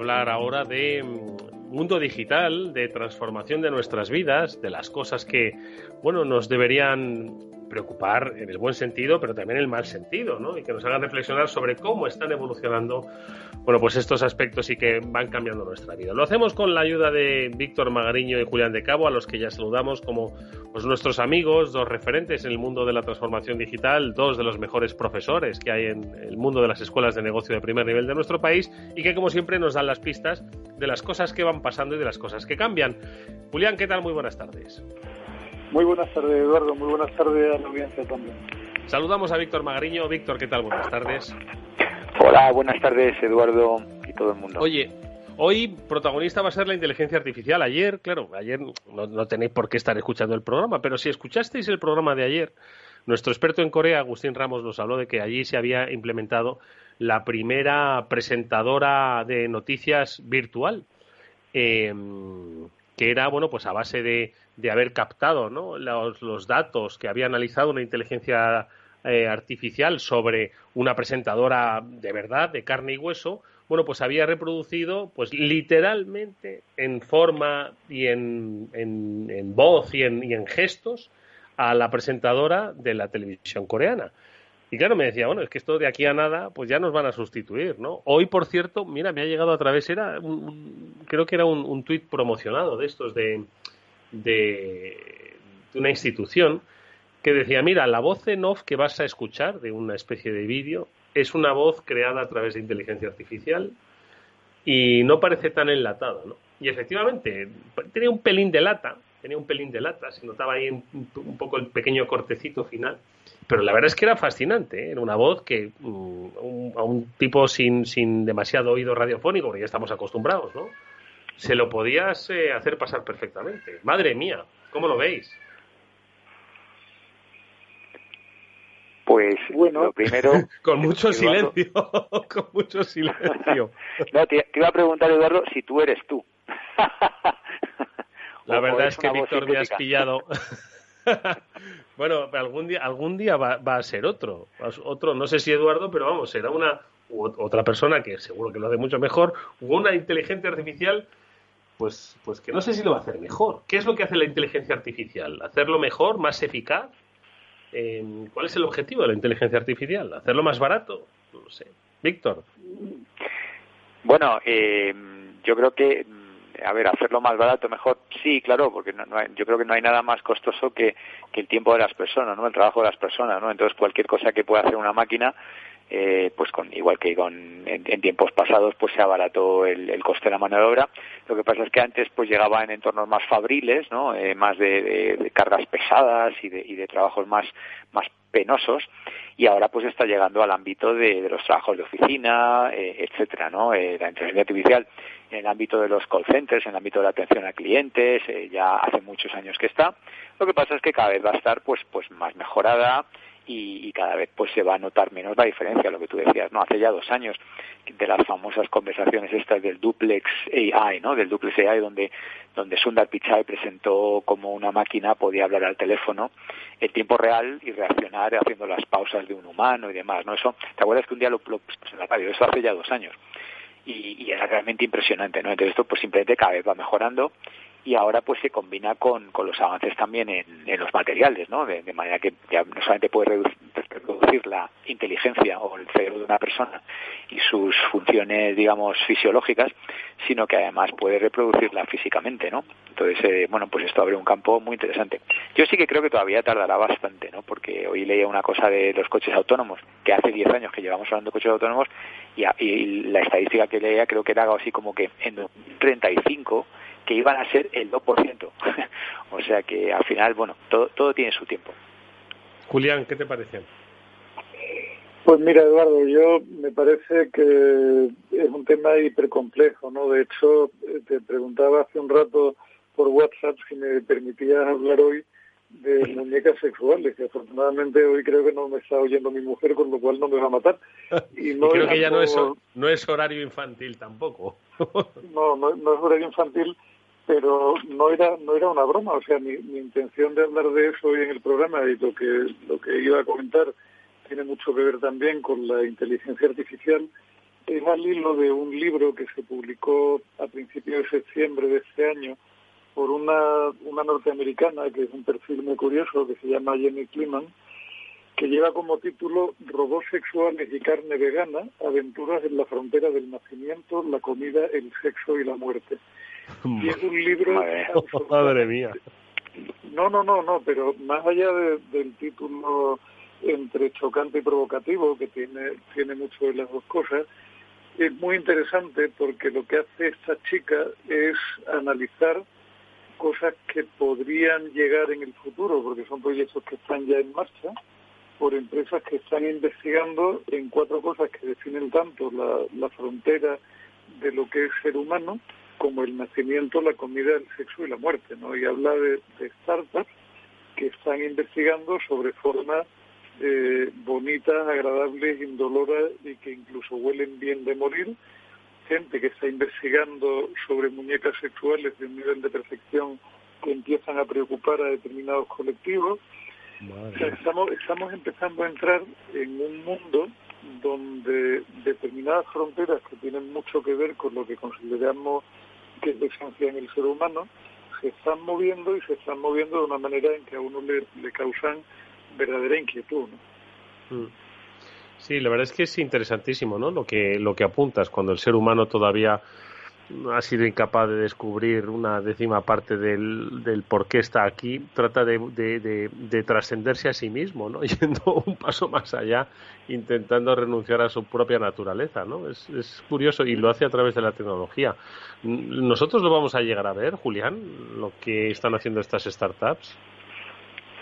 De mm, mundo digital, de transformación de nuestras vidas, de las cosas que, bueno, nos deberían preocupar en el buen sentido, pero también en el mal sentido, ¿no? Y que nos hagan reflexionar sobre cómo están evolucionando, bueno, pues estos aspectos y que van cambiando nuestra vida. Lo hacemos con la ayuda de Víctor Magariño y Julián de Cabo, a los que ya saludamos como pues, nuestros amigos, dos referentes en el mundo de la transformación digital, dos de los mejores profesores que hay en el mundo de las escuelas de negocio de primer nivel de nuestro país y que, como siempre, nos dan las pistas de las cosas que van pasando y de las cosas que cambian. Julián, ¿qué tal? Muy buenas tardes. Muy buenas tardes, Eduardo. Muy buenas tardes a la audiencia también. Saludamos a Víctor Magariño. Víctor, ¿qué tal? Buenas tardes. Hola, buenas tardes, Eduardo y todo el mundo. Oye, hoy protagonista va a ser la inteligencia artificial. Ayer, claro, ayer no, tenéis por qué estar escuchando el programa, pero si escuchasteis el programa de ayer, nuestro experto en Corea, Agustín Ramos, nos habló de que allí se había implementado la primera presentadora de noticias virtual. Eh, que era, bueno, pues a base de, haber captado ¿no? los, datos que había analizado una inteligencia eh, artificial sobre una presentadora de verdad, de carne y hueso, bueno, pues había reproducido, pues literalmente en forma y en, en, voz y en, y en gestos a la presentadora de la televisión coreana. Y claro, me decía, bueno, es que esto de aquí a nada, pues ya nos van a sustituir, ¿no? Hoy, por cierto, mira, me ha llegado a través, era creo que era un, un tuit promocionado de estos de, de, una institución que decía, mira, la voz en off que vas a escuchar de una especie de vídeo es una voz creada a través de inteligencia artificial y no parece tan enlatada, ¿no? Y efectivamente, tenía un pelín de lata, tenía un pelín de lata, se notaba ahí un poco el pequeño cortecito final, pero la verdad es que era fascinante, ¿eh? era una voz que mm, a un tipo sin, sin demasiado oído radiofónico, porque ya estamos acostumbrados, ¿no? Se lo podías eh, hacer pasar perfectamente. Madre mía, ¿cómo lo veis? Pues bueno, primero. con mucho silencio, con mucho silencio. no, te, iba a preguntar, Eduardo, si tú eres tú. La verdad es que, Víctor, me has pillado. bueno, algún día, algún día va, a ser otro. Otro, no sé si Eduardo, pero vamos, será una otra persona que seguro que lo hace mucho mejor, o una inteligencia artificial, pues, pues que no sé si lo va a hacer mejor. ¿Qué es lo que hace la inteligencia artificial? ¿Hacerlo mejor, más eficaz? Eh, ¿Cuál es el objetivo de la inteligencia artificial? ¿Hacerlo más barato? No sé. Víctor. Bueno, eh, yo creo que a ver, hacerlo más barato, mejor, sí, claro, porque no, yo creo que no hay nada más costoso que, que, el tiempo de las personas, ¿no? El trabajo de las personas, ¿no? Entonces, cualquier cosa que pueda hacer una máquina, eh, pues con, igual que con, en, tiempos pasados, pues se abarató el, el, coste de la mano de obra. Lo que pasa es que antes, pues llegaba en entornos más fabriles, ¿no? Eh, más de, de, cargas pesadas y de, y de trabajos más, más penosos y ahora pues está llegando al ámbito de, de los trabajos de oficina, eh, etcétera, ¿no? Eh, la inteligencia artificial en el ámbito de los call centers, en el ámbito de la atención a clientes, eh, ya hace muchos años que está. Lo que pasa es que cada vez va a estar pues pues más mejorada y, cada vez pues se va a notar menos la diferencia, lo que tú decías, ¿no? Hace ya dos años de las famosas conversaciones estas del duplex AI, ¿no? Del duplex AI donde donde Sundar Pichai presentó como una máquina podía hablar al teléfono en tiempo real y reaccionar haciendo las pausas de un humano y demás, ¿no? Eso, ¿te acuerdas que un día lo, lo pues, en la radio, eso hace ya dos años? Y, y, era realmente impresionante, ¿no? Entonces esto pues simplemente cada vez va mejorando y ahora pues se combina con, con los avances también en, en los materiales, ¿no? De, manera que ya no solamente puede reducir la inteligencia o el cerebro de una persona y sus funciones, digamos, fisiológicas, sino que además puede reproducirla físicamente, ¿no? Entonces, eh, bueno, pues esto abre un campo muy interesante. Yo sí que creo que todavía tardará bastante, ¿no? Porque hoy leía una cosa de los coches autónomos, que hace 10 años que llevamos hablando de coches autónomos, y, y la estadística que leía creo que era algo así como que en 35 que iban a ser el 2%. o sea que al final, bueno, todo, todo tiene su tiempo. Julián, ¿qué te parece? Pues mira, Eduardo, yo me parece que es un tema hipercomplejo, ¿no? De hecho, eh, te preguntaba hace un rato por WhatsApp si me permitías hablar hoy de muñecas sexuales, que afortunadamente hoy creo que no me está oyendo mi mujer, con lo cual no me va a matar. Y, no creo que ya no es, no es horario infantil tampoco. no, no, no es horario infantil, pero no era no era una broma o sea mi, intención de hablar de eso hoy en el programa y lo que lo que iba a comentar tiene mucho que ver también con la inteligencia artificial es al hilo de un libro que se publicó a principios de septiembre de este año por una, una norteamericana que es un perfil muy curioso que se llama Jenny Kliman que lleva como título Robots sexuales y carne vegana, aventuras en la frontera del nacimiento, la comida, el sexo y la muerte. Y es un libro... Madre, mía. No, no, no, no, pero más allá del título entre chocante y provocativo, que tiene, tiene mucho de las dos cosas, es muy interesante porque lo que hace esta chica es analizar cosas que podrían llegar en el futuro, porque son proyectos que están ya en marcha, por empresas que están investigando en cuatro cosas que definen tanto la, la frontera de lo que es ser humano, como el nacimiento, la comida, el sexo y la muerte, ¿no? Y habla de, startups que están investigando sobre formas eh, bonitas, agradables, indoloras y que incluso huelen bien de morir. Gente que está investigando sobre muñecas sexuales de un nivel de perfección que empiezan a preocupar a determinados colectivos. estamos, estamos empezando a entrar en un mundo donde determinadas fronteras que tienen mucho que ver con lo que consideramos que es la esencia en el ser humano, se están moviendo y se están moviendo de una manera en que a uno le, le causan verdadera inquietud. ¿no? Mm. Sí, la verdad es que es interesantísimo, ¿no? Lo que lo que apuntas cuando el ser humano todavía ha sido incapaz de descubrir una décima parte del, del por qué está aquí, trata de, de, trascenderse a sí mismo, ¿no? yendo un paso más allá, intentando renunciar a su propia naturaleza. ¿no? Es, es curioso y lo hace a través de la tecnología. ¿Nosotros lo vamos a llegar a ver, Julián, lo que están haciendo estas startups?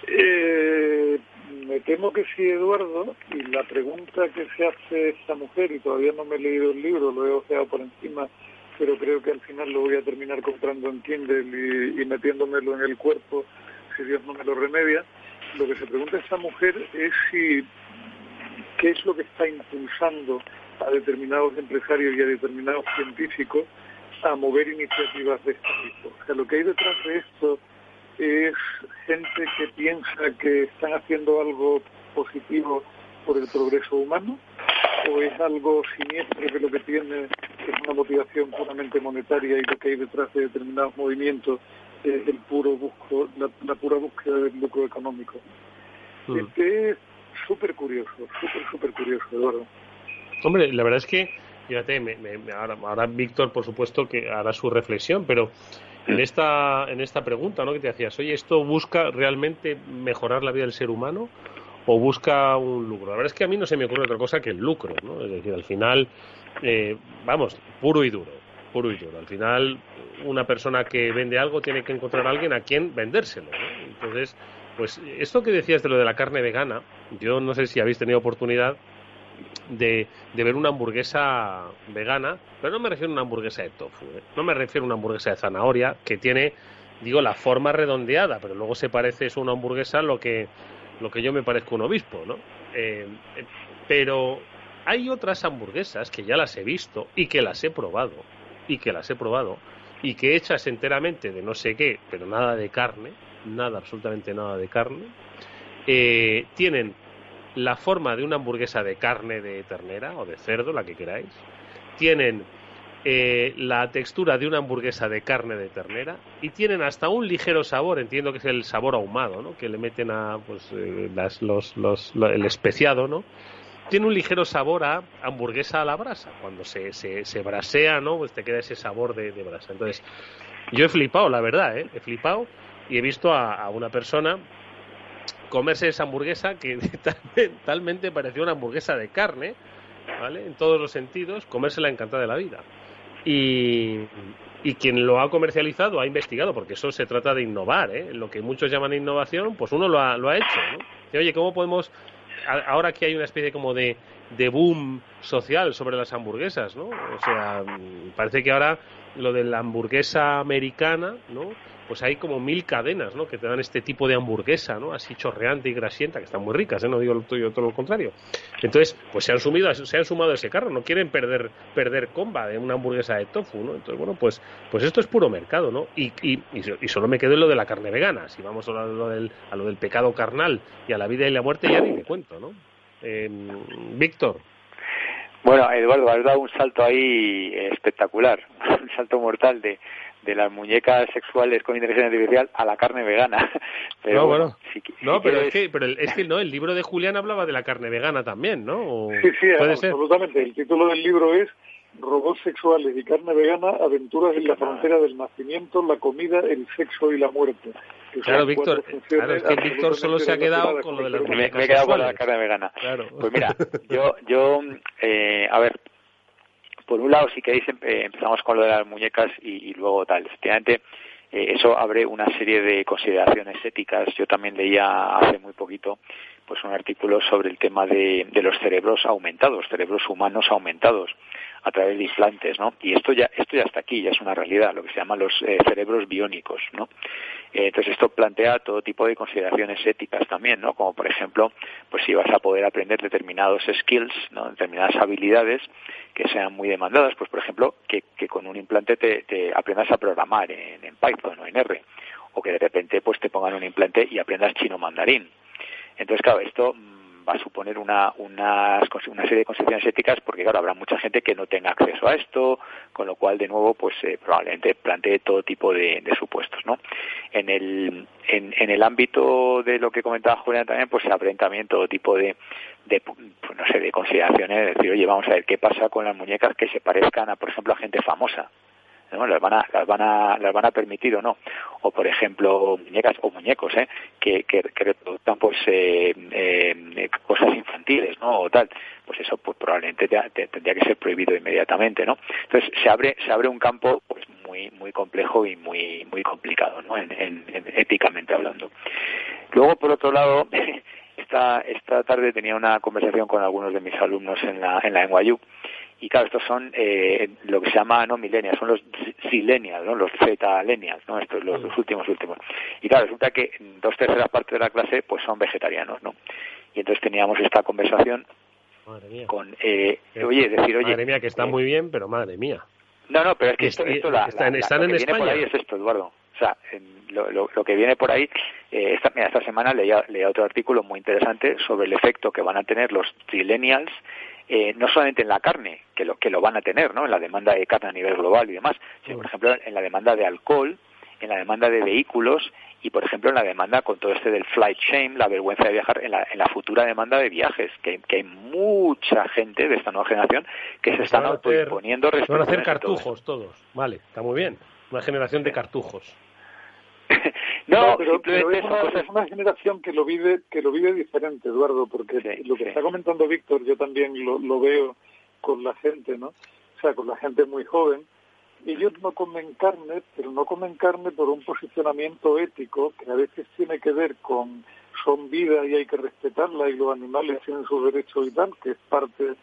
Eh, me temo que sí, Eduardo, y la pregunta que se hace esta mujer, y todavía no me he leído el libro, lo he ojeado por encima, pero creo que al final lo voy a terminar comprando en Kindle y, metiéndomelo en el cuerpo si Dios no me lo remedia. Lo que se pregunta esta mujer es si qué es lo que está impulsando a determinados empresarios y a determinados científicos a mover iniciativas de este tipo. O sea, lo que hay detrás de esto es gente que piensa que están haciendo algo positivo por el progreso humano o es algo siniestro que lo que tiene es una motivación puramente monetaria y lo que hay detrás de determinados movimientos es el puro busco, la, pura búsqueda del lucro económico. Mm. es súper curioso, súper, súper curioso, Eduardo. Hombre, la verdad es que, fíjate, me, ahora, ahora Víctor, por supuesto, que hará su reflexión, pero en esta, en esta pregunta ¿no? que te hacías, oye, ¿esto busca realmente mejorar la vida del ser humano o busca un lucro? La verdad es que a mí no se me ocurre otra cosa que el lucro, ¿no? Es decir, al final, eh, vamos, puro y duro, puro y duro. Al final, una persona que vende algo tiene que encontrar a alguien a quien vendérselo, ¿no? Entonces, pues esto que decías de lo de la carne vegana, yo no sé si habéis tenido oportunidad de, de, ver una hamburguesa vegana, pero no me refiero a una hamburguesa de tofu, ¿eh? no me refiero a una hamburguesa de zanahoria que tiene, digo, la forma redondeada, pero luego se parece es una hamburguesa lo que, lo que yo me parezco un obispo, ¿no? Eh, pero hay otras hamburguesas que ya las he visto y que las he probado, y que las he probado, y que hechas enteramente de no sé qué, pero nada de carne, nada, absolutamente nada de carne, eh, tienen la forma de una hamburguesa de carne de ternera o de cerdo, la que queráis. Tienen eh, la textura de una hamburguesa de carne de ternera y tienen hasta un ligero sabor, entiendo que es el sabor ahumado, ¿no? Que le meten a pues eh, las, los, los, el especiado, ¿no? Tiene un ligero sabor a hamburguesa a la brasa. Cuando se, se, se brasea, ¿no? Pues te queda ese sabor de, brasa. Entonces, yo he flipado, la verdad, ¿eh? He flipado y he visto a, a una persona comerse esa hamburguesa que talmente parecía una hamburguesa de carne, ¿vale? En todos los sentidos, comérsela encantada de la vida. Y, y quien lo ha comercializado ha investigado, porque eso se trata de innovar, ¿eh? Lo que muchos llaman innovación, pues uno lo ha, lo ha hecho, ¿no? oye, ¿cómo podemos, ahora que hay una especie como de, de boom social sobre las hamburguesas, ¿no? O sea, parece que ahora lo de la hamburguesa americana, ¿no? Pues hay como mil cadenas, ¿no? Que te dan este tipo de hamburguesa, ¿no? Así chorreante y grasienta, que están muy ricas, ¿eh? No digo todo lo contrario. Entonces, pues se han sumido, se han sumado a ese carro, no quieren perder, perder comba de una hamburguesa de tofu, ¿no? Entonces, bueno, pues, pues esto es puro mercado, ¿no? Y, y, y solo me quedo en lo de la carne vegana. Si vamos a lo, del, a lo del pecado carnal y a la vida y la muerte, ya ni me cuento, ¿no? Eh, Víctor. Bueno, Eduardo, has dado un salto ahí espectacular, un salto mortal de, de las muñecas sexuales con inteligencia artificial a la carne vegana. Pero no, bueno, no, pero, es que, pero el, es que no, el libro de Julián hablaba de la carne vegana también, ¿no? sí, sí, absolutamente. El título del libro es Robots sexuales y carne vegana, aventuras en la frontera del nacimiento, la comida, el sexo y la muerte. Claro, Víctor, claro, es que Víctor solo se ha quedado con lo de las muñecas Me, he quedado con la carne vegana. Claro. Pues mira, yo, yo eh, a ver, por un lado, si queréis, empezamos con lo de las muñecas y, luego tal. Efectivamente, eh, eso abre una serie de consideraciones éticas. Yo también leía hace muy poquito pues un artículo sobre el tema de, los cerebros aumentados, cerebros humanos aumentados a través de implantes, ¿no? Y esto ya, esto ya está aquí, ya es una realidad, lo que se llaman los eh, cerebros biónicos, ¿no? Eh, entonces esto plantea todo tipo de consideraciones éticas también, ¿no? Como por ejemplo, pues si vas a poder aprender determinados skills, ¿no? Determinadas habilidades que sean muy demandadas, pues por ejemplo, que, con un implante te, aprendas a programar en, en Python o en R, o que de repente pues te pongan un implante y aprendas chino mandarín. Entonces, claro, esto va a suponer una, una, una serie de consecuencias éticas porque, claro, habrá mucha gente que no tenga acceso a esto, con lo cual, de nuevo, pues eh, probablemente plantee todo tipo de, supuestos, ¿no? En el, en, en, el ámbito de lo que comentaba Julián también, pues se abren también todo tipo de, de pues, no sé, de consideraciones, de decir, oye, vamos a ver qué pasa con las muñecas que se parezcan a, por ejemplo, a gente famosa. ¿No? las van a las van a las van a permitir o no. O por ejemplo muñecas o muñecos ¿eh? que, que, que reproduzcan pues eh, eh, cosas infantiles no o tal. Pues eso pues probablemente tendría que ser prohibido inmediatamente no entonces se abre se abre un campo pues muy muy complejo y muy muy complicado no en, en, éticamente hablando. Luego por otro lado esta esta tarde tenía una conversación con algunos de mis alumnos en la en la NYU y claro, estos son eh, lo que se llama no millennials, son los zillennials, ¿no? los z-lenials, ¿no? estos los, los, últimos últimos. Y claro, resulta que dos terceras partes de la clase pues son vegetarianos, ¿no? Y entonces teníamos esta conversación con, eh, oye, decir, oye... Madre mía, que está eh, muy bien, pero madre mía. No, no, pero es que esto, esto la, están, la, están lo en que España. viene por ahí es esto, Eduardo. O sea, lo, lo, lo, que viene por ahí, eh, esta, mira, esta semana leía, leía otro artículo muy interesante sobre el efecto que van a tener los millennials eh, no solamente en la carne, que lo, que lo van a tener, ¿no? En la demanda de carne a nivel global y demás, sino, por ejemplo, en la demanda de alcohol, en la demanda de vehículos y, por ejemplo, en la demanda con todo este del flight shame, la vergüenza de viajar, en la, en la futura demanda de viajes, que, que hay mucha gente de esta nueva generación que se están autoimponiendo Van a hacer cartujos todos. Vale, está muy bien. Una generación de cartujos. No, pero, es, una, generación que lo vive que lo vive diferente, Eduardo, porque lo que está comentando Víctor yo también lo, lo veo con la gente, ¿no? O sea, con la gente muy joven. Ellos no comen carne, pero no comen carne por un posicionamiento ético que a veces tiene que ver con son vida y hay que respetarla y los animales tienen sus derechos y tal, que es parte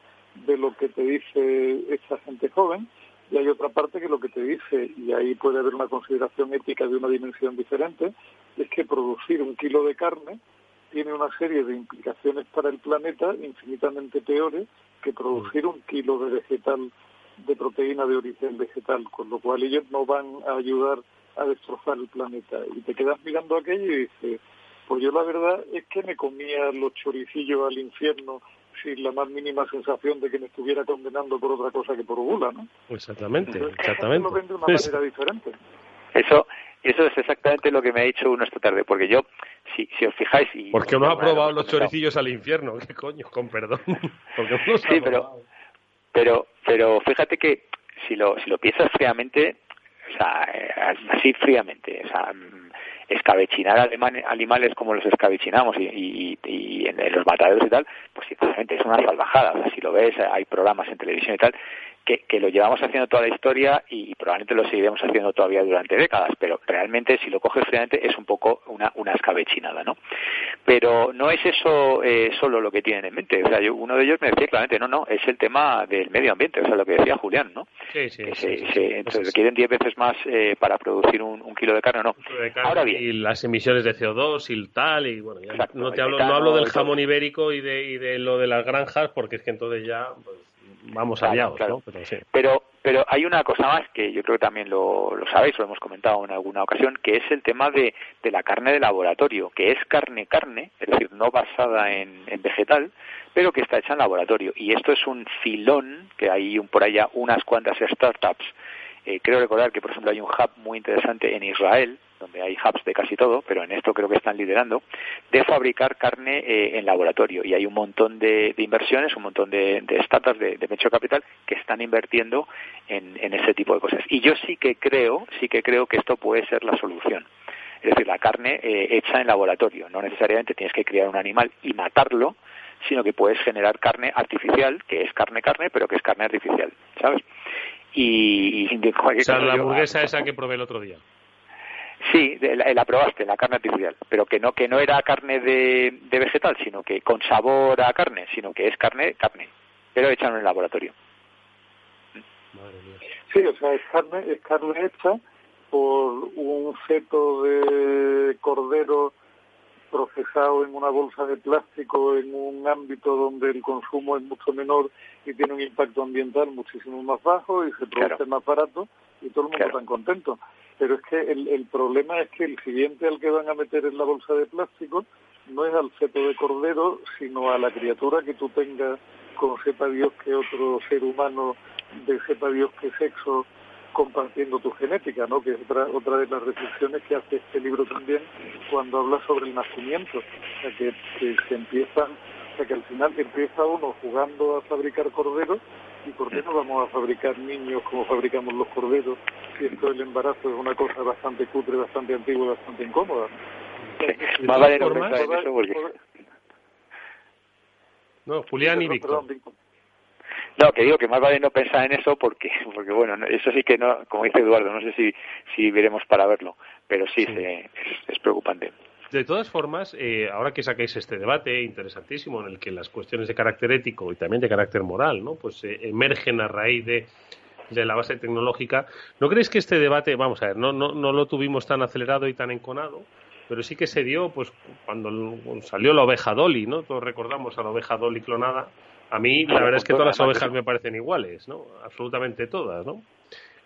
de lo que te dice esta gente joven y hay otra parte que lo que te dice, y ahí puede haber una consideración ética de una dimensión diferente, es que producir un kilo de carne tiene una serie de implicaciones para el planeta infinitamente peores que producir un kilo de vegetal, de proteína de origen vegetal, con lo cual ellos no van a ayudar a destrozar el planeta. Y te quedas mirando aquello y dices, pues yo la verdad es que me comía los choricillos al infierno sin la más mínima sensación de que me estuviera condenando por otra cosa que por gula, ¿no? Exactamente, exactamente. Lo ven de una manera diferente. Eso, eso es exactamente lo que me ha dicho uno esta tarde, porque yo, si, si os fijáis... Y, porque no ha probado los choricillos al infierno, ¿qué coño? Con perdón. Porque no sí, pero, pero, pero fíjate que si lo, si lo piensas fríamente, o sea, eh, así fríamente, o sea, escabechinar animales como los escabechinamos y, en los mataderos y tal, pues sinceramente es una salvajada. Si lo ves, hay programas en televisión y tal que, que, lo llevamos haciendo toda la historia y, probablemente lo seguiremos haciendo todavía durante décadas, pero realmente si lo coges fríamente es un poco una, una escabechinada, ¿no? Pero no es eso eh, solo lo que tienen en mente, o sea, yo, uno de ellos me decía claramente, no, no, es el tema del medio ambiente, o sea, lo que decía Julián, ¿no? Sí, sí, que sí, se, entonces requieren 10 veces más eh, para producir un, un, kilo de carne, ¿no? Ahora bien. Y las emisiones de CO2 y tal, y bueno, ya no, te hablo, no hablo del jamón ibérico y de, y de lo de las granjas, porque es que entonces ya... Pues, vamos aliados, ¿no? Pero, pero, hay una cosa más que yo creo que también lo, lo sabéis, lo hemos comentado en alguna ocasión, que es el tema de, de la carne de laboratorio, que es carne carne, es decir, no basada en, en vegetal, pero que está hecha en laboratorio. Y esto es un filón, que hay un, por allá unas cuantas startups eh, creo recordar que, por ejemplo, hay un hub muy interesante en Israel, donde hay hubs de casi todo, pero en esto creo que están liderando, de fabricar carne eh, en laboratorio. Y hay un montón de, inversiones, un montón de, de startups de, de capital que están invirtiendo en, ese tipo de cosas. Y yo sí que creo, sí que creo que esto puede ser la solución. Es decir, la carne eh, hecha en laboratorio. No necesariamente tienes que criar un animal y matarlo, sino que puedes generar carne artificial, que es carne carne, pero que es carne artificial, ¿sabes? y, y o sea, la hamburguesa esa que probé el otro día. Sí, la, la, probaste, la carne artificial, pero que no que no era carne de, de, vegetal, sino que con sabor a carne, sino que es carne, carne, pero hecha en el laboratorio. Sí, o sea, es carne, es carne hecha por un feto de cordero procesado en una bolsa de plástico en un ámbito donde el consumo es mucho menor y tiene un impacto ambiental muchísimo más bajo y se produce más barato y todo el mundo está contento. Pero es que el, el problema es que el siguiente al que van a meter en la bolsa de plástico no es al feto de cordero, sino a la criatura que tú tengas con sepa Dios que otro ser humano de sepa Dios qué sexo compartiendo tu genética, ¿no? Que es otra, otra de las reflexiones que hace este libro también cuando habla sobre el nacimiento, o sea, que, se empiezan, o sea, que al final empieza uno jugando a fabricar corderos y por qué no vamos a fabricar niños como fabricamos los corderos si esto del embarazo es una cosa bastante cutre, bastante antigua, bastante incómoda. Más vale no No, Julián y Víctor. No, que digo que más vale no pensar en eso porque, porque bueno, eso sí que no, como dice Eduardo, no sé si, si veremos para verlo, pero sí, es, preocupante. De todas formas, eh, ahora que saquéis este debate interesantísimo en el que las cuestiones de carácter ético y también de carácter moral, ¿no? Pues eh, emergen a raíz de, de la base tecnológica. ¿No creéis que este debate, vamos a ver, no, no, no lo tuvimos tan acelerado y tan enconado, pero sí que se dio pues cuando salió la oveja Dolly, ¿no? Todos recordamos a la oveja Dolly clonada a mí la verdad es que todas las ovejas me parecen iguales, ¿no? Absolutamente todas, ¿no?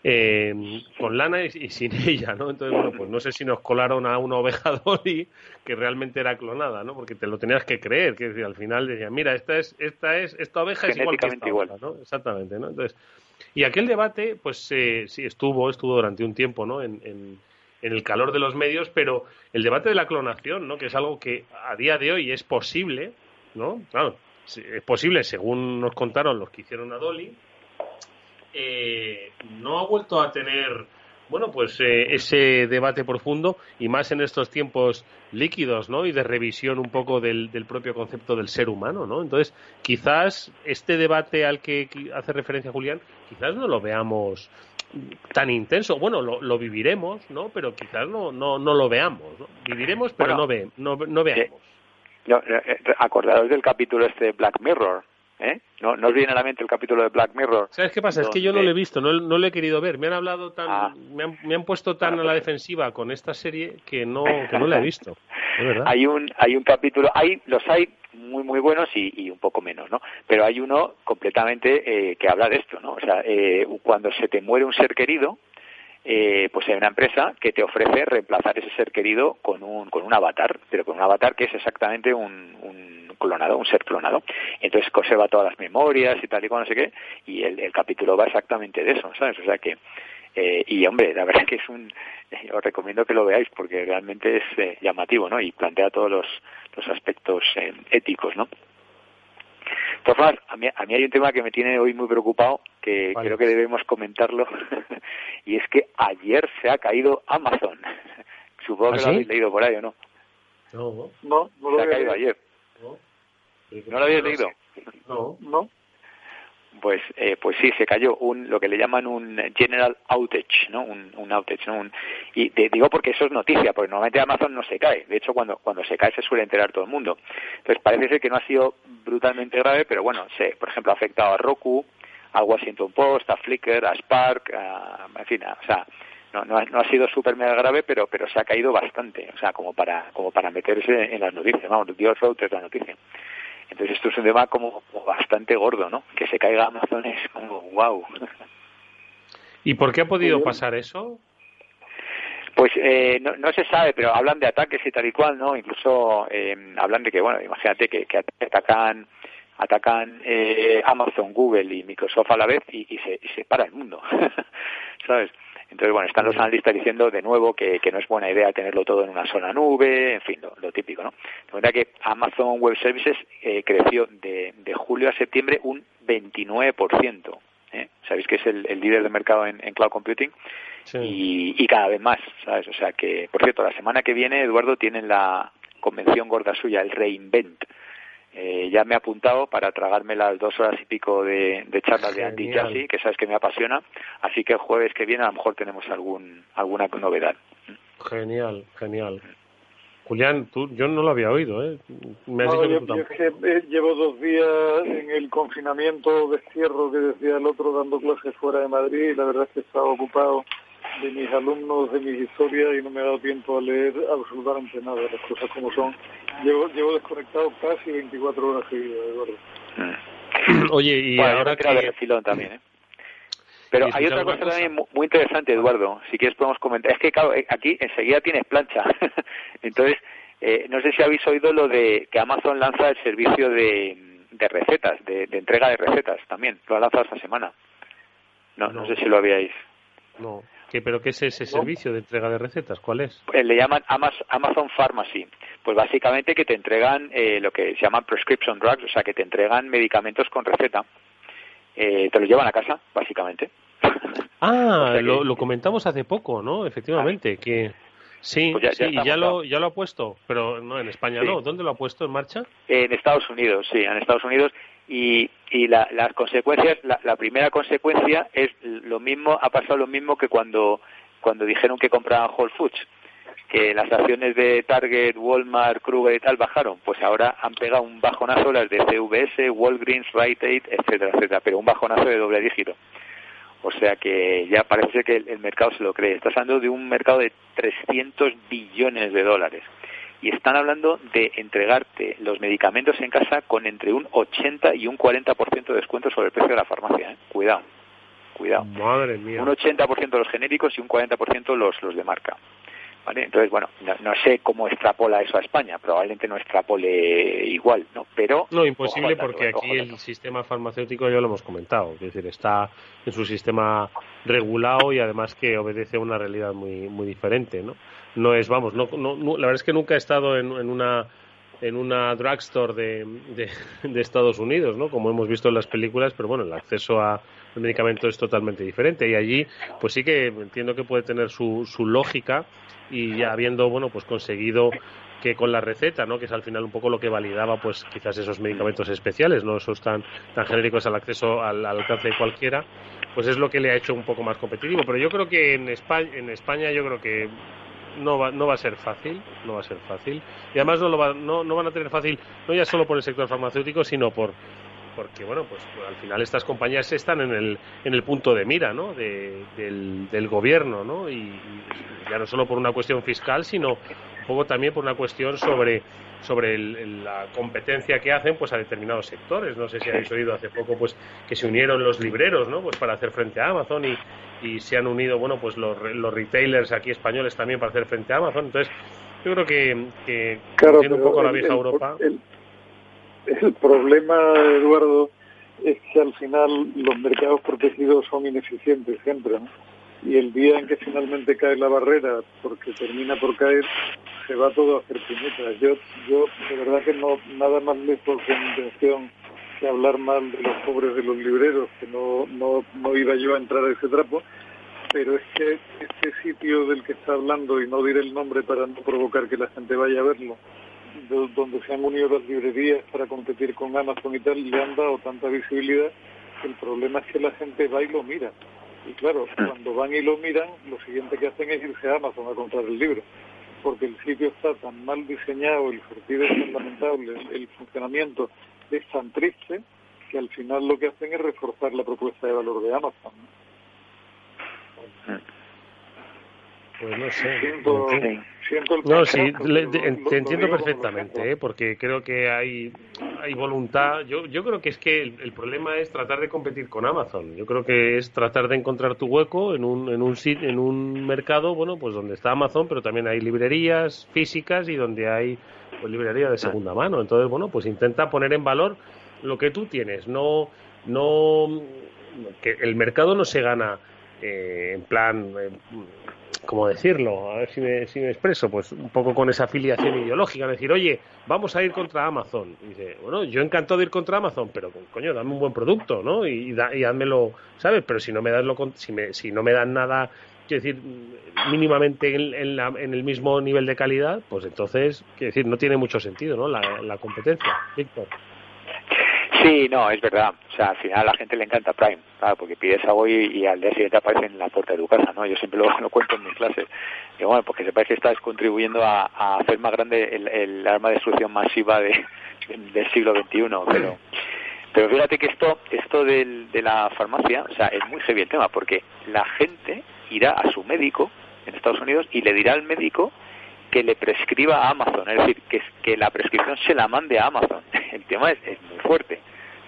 Eh, con lana y, sin ella, ¿no? Entonces, bueno, pues no sé si nos colaron a una oveja Dolly que realmente era clonada, ¿no? Porque te lo tenías que creer, que decir, al final decían, mira, esta es, esta es, esta oveja es igual que esta igual. ¿no? Exactamente, ¿no? Entonces, y aquel debate, pues eh, sí, estuvo, estuvo durante un tiempo, ¿no? En, en, en el calor de los medios, pero el debate de la clonación, ¿no? Que es algo que a día de hoy es posible, ¿no? Claro, es posible, según nos contaron los que hicieron a Dolly, eh, no ha vuelto a tener, bueno, pues eh, ese debate profundo y más en estos tiempos líquidos, ¿no? Y de revisión un poco del, propio concepto del ser humano, ¿no? Entonces, quizás este debate al que hace referencia Julián, quizás no lo veamos tan intenso. Bueno, lo, viviremos, ¿no? Pero quizás no, no, no lo veamos, ¿no? Viviremos, pero no, ve, no, no veamos. Eh, eh, acordaros del capítulo este de Black Mirror, ¿eh? ¿No, ¿No os viene a la mente el capítulo de Black Mirror? ¿Sabes qué pasa? Es que yo no lo he visto, no, no lo he querido ver. Me han hablado tan, ah. me, han, me, han, puesto tan a la pues defensiva con esta serie que no, que no la he visto. Hay un, hay un capítulo, hay, los hay muy muy buenos y, y un poco menos, ¿no? Pero hay uno completamente eh, que habla de esto, ¿no? O sea, eh, cuando se te muere un ser querido, eh, pues hay una empresa que te ofrece reemplazar ese ser querido con un, con un avatar, pero con un avatar que es exactamente un, un clonado, un ser clonado. Entonces conserva todas las memorias y tal y cual, no sé qué, y el, capítulo va exactamente de eso, ¿sabes? O sea que, eh, y hombre, la verdad que es un, os recomiendo que lo veáis porque realmente es eh, llamativo, ¿no? Y plantea todos los, los aspectos eh, éticos, ¿no? Favor, a mí, a mí hay un tema que me tiene hoy muy preocupado, que creo que debemos comentarlo, y es que ayer se ha caído Amazon. Supongo que ¿Ah, lo sí? habéis leído por ahí, ¿o no? No, No, no lo Se ha había caído leído. ayer. ¿No lo habéis leído? No. No. Pues, eh, pues sí, se cayó un, lo que le llaman un general outage, ¿no? Un, outage, ¿no? Un- y te digo porque eso es noticia, porque normalmente Amazon no se cae. De hecho, cuando, cuando se cae se suele enterar todo el mundo. Entonces parece ser que no ha sido brutalmente grave, pero bueno, se, por ejemplo, ha afectado a Roku, a Washington Post, a Flickr, a Spark, a- en fin, o sea, no, no, ha, no ha sido súper mega grave, pero, pero se ha caído bastante, o sea, como para, como para meterse en las noticias, vamos, dio Reuters la noticia. Entonces esto es un tema como, como bastante gordo, ¿no? Que se caiga Amazon es como wow. ¿Y por qué ha podido pasar eso? Pues eh, no, no se sabe, pero hablan de ataques y tal y cual, ¿no? Incluso eh, hablan de que, bueno, imagínate que, que atacan atacan eh, Amazon, Google y Microsoft a la vez y, y se, y se para el mundo, ¿sabes? Entonces, bueno, están los analistas diciendo de nuevo que, que no es buena idea tenerlo todo en una sola nube, en fin, lo, lo típico, ¿no? De manera que Amazon Web Services eh, creció de, de julio a septiembre un 29%. ¿eh? Sabéis que es el, el líder de mercado en, en cloud computing y, y cada vez más, ¿sabes? O sea que, por cierto, la semana que viene, Eduardo, tienen la convención gorda suya, el Reinvent. Eh, ya me he apuntado para tragarme las dos horas y pico de, de charlas de Genial. Jassy, que sabes que me apasiona. Así que el jueves que viene a lo mejor tenemos algún alguna novedad. Genial, genial. Julián, tú, yo no lo había oído, ¿eh? Me has No, dicho yo, tú yo tampoco. es que, eh, llevo dos días en el confinamiento de cierro que decía el otro dando clases fuera de Madrid y la verdad es que he estado ocupado de mis alumnos, de mis historias y no me ha dado tiempo a leer absolutamente nada, las cosas como son. Llevo, llevo desconectado casi 24 horas seguidas, Eduardo. Oye, y Bueno, ahora que... de refilón también, ¿eh? Pero hay otra cosa también mu- muy interesante, Eduardo. Si quieres podemos comentar. Es que, claro, eh, aquí enseguida tienes plancha. Entonces, eh, no sé si habéis oído lo de que Amazon lanza el servicio de, de recetas, de, de entrega de recetas también. Lo ha lanzado esta semana. No, no, No. sé si lo habíais. No. ¿Qué, ¿Pero qué es ese servicio de entrega de recetas? ¿Cuál es? Eh, le llaman Amaz- Amazon Pharmacy. Pues básicamente que te entregan eh, lo que se llaman prescription drugs, o sea, que te entregan medicamentos con receta. Eh, te los llevan a casa, básicamente. Ah, O sea que- lo, lo comentamos hace poco, ¿no? Efectivamente, que sí, Pues ya- sí, ya y está ya lo, montado. ya lo ha puesto, pero no, en España Sí. no. ¿Dónde lo ha puesto en marcha? En Estados Unidos, sí, en Estados Unidos. Y, y la- las consecuencias, la, la primera consecuencia es lo mismo, ha pasado lo mismo que cuando, cuando dijeron que compraban Whole Foods, que las acciones de Target, Walmart, Kruger y tal bajaron. Pues ahora han pegado un bajonazo las de CVS, Walgreens, Rite Aid, etcétera, etcétera, pero un bajonazo de doble dígito. O sea que ya parece que el mercado se lo cree. Estás hablando de un mercado de 300 billones de dólares. Y están hablando de entregarte los medicamentos en casa con entre un 80 y un 40% de descuento sobre el precio de la farmacia. ¿eh? Cuidado, cuidado. Madre mía. Un 80% los genéricos y un 40% los, los de marca. ¿Vale? Entonces, bueno, no, no sé cómo extrapola eso a España, probablemente no extrapole igual, ¿no? Pero... No, imposible dato, porque aquí el sistema farmacéutico ya lo hemos comentado, es decir, está en su sistema regulado y además que obedece a una realidad muy muy diferente, ¿no? No es, vamos, no, no- la verdad es que nunca he estado en, en una en una drugstore de, de, de Estados Unidos, ¿no? Como hemos visto en las películas, pero bueno, el acceso a el medicamento es totalmente diferente y allí, pues sí que entiendo que puede tener su, su lógica y ya habiendo, bueno, pues conseguido que con la receta, ¿no? Que es al final un poco lo que validaba, pues quizás esos medicamentos especiales, no esos tan tan genéricos al acceso al, al alcance de cualquiera, pues es lo que le ha hecho un poco más competitivo. Pero yo creo que en España, en España yo creo que no va, no va a ser fácil, no va a ser fácil. Y además no, lo va- no, no van a tener fácil, no ya solo por el sector farmacéutico, sino por porque bueno pues al final estas compañías están en el en el punto de mira no de- del, del gobierno no y, y ya no solo por una cuestión fiscal sino un poco también por una cuestión sobre sobre la competencia que hacen pues a determinados sectores. No sé si habéis oído hace poco pues que se unieron los libreros, ¿no? Pues para hacer frente a Amazon y, y se han unido, bueno, pues los, los retailers aquí españoles también para hacer frente a Amazon. Entonces, yo creo que, que claro, un poco la vieja Europa. El, el problema, Eduardo, es que al final los mercados protegidos son ineficientes siempre, ¿no? Y el día en que finalmente cae la barrera, porque termina por caer, se va todo a hacer puñetas. Yo, yo de verdad que no nada más lejos de mi intención que hablar mal de los pobres de los libreros, que no, no, no iba yo a entrar a ese trapo, pero es que este sitio del que está hablando, y no diré el nombre para no provocar que la gente vaya a verlo, donde se han unido las librerías para competir con Amazon y tal, le han dado tanta visibilidad, el problema es que la gente va y lo mira. Y claro, cuando van y lo miran, lo siguiente que hacen es irse a Amazon a comprar el libro, porque el sitio está tan mal diseñado, el sentido es lamentable, el, funcionamiento es tan triste, que al final lo que hacen es reforzar la propuesta de valor de Amazon. Pues no sé. no, sí, te entiendo perfectamente, ¿eh? porque creo que hay, hay voluntad. Yo, yo creo que es que el, problema es tratar de competir con Amazon. Yo creo que es tratar de encontrar tu hueco en un, en un, en un mercado, bueno, pues donde está Amazon, pero también hay librerías físicas y donde hay pues, librería de segunda mano. Entonces, bueno, pues intenta poner en valor lo que tú tienes. No, no, que el mercado no se gana eh, en plan, eh, ¿cómo decirlo? A ver si me, si me expreso, pues un poco con esa afiliación ideológica, decir, oye, vamos a ir contra Amazon. Y dice, bueno, yo encantado de ir contra Amazon, pero coño, dame un buen producto, ¿no? Y, y, házmelo, ¿sabes? Pero si no me das lo, si, me, si no me dan nada, quiero decir, mínimamente en, en, el mismo nivel de calidad, pues entonces, quiero decir, no tiene mucho sentido, ¿no? La, la competencia. Víctor. Sí, no, es verdad. O sea, al final a la gente le encanta Prime, claro, porque pides algo y, al día siguiente aparece en la puerta de tu casa, ¿no? Yo siempre lo, cuento en mis clases. Y bueno, porque sepáis que estás contribuyendo a, hacer más grande el, arma de destrucción masiva de, del siglo XXI, pero... Pero fíjate que esto, esto del, de la farmacia, o sea, es muy heavy el tema, porque la gente irá a su médico en Estados Unidos y le dirá al médico que le prescriba a Amazon, es decir, que, que la prescripción se la mande a Amazon. El tema es, es muy fuerte.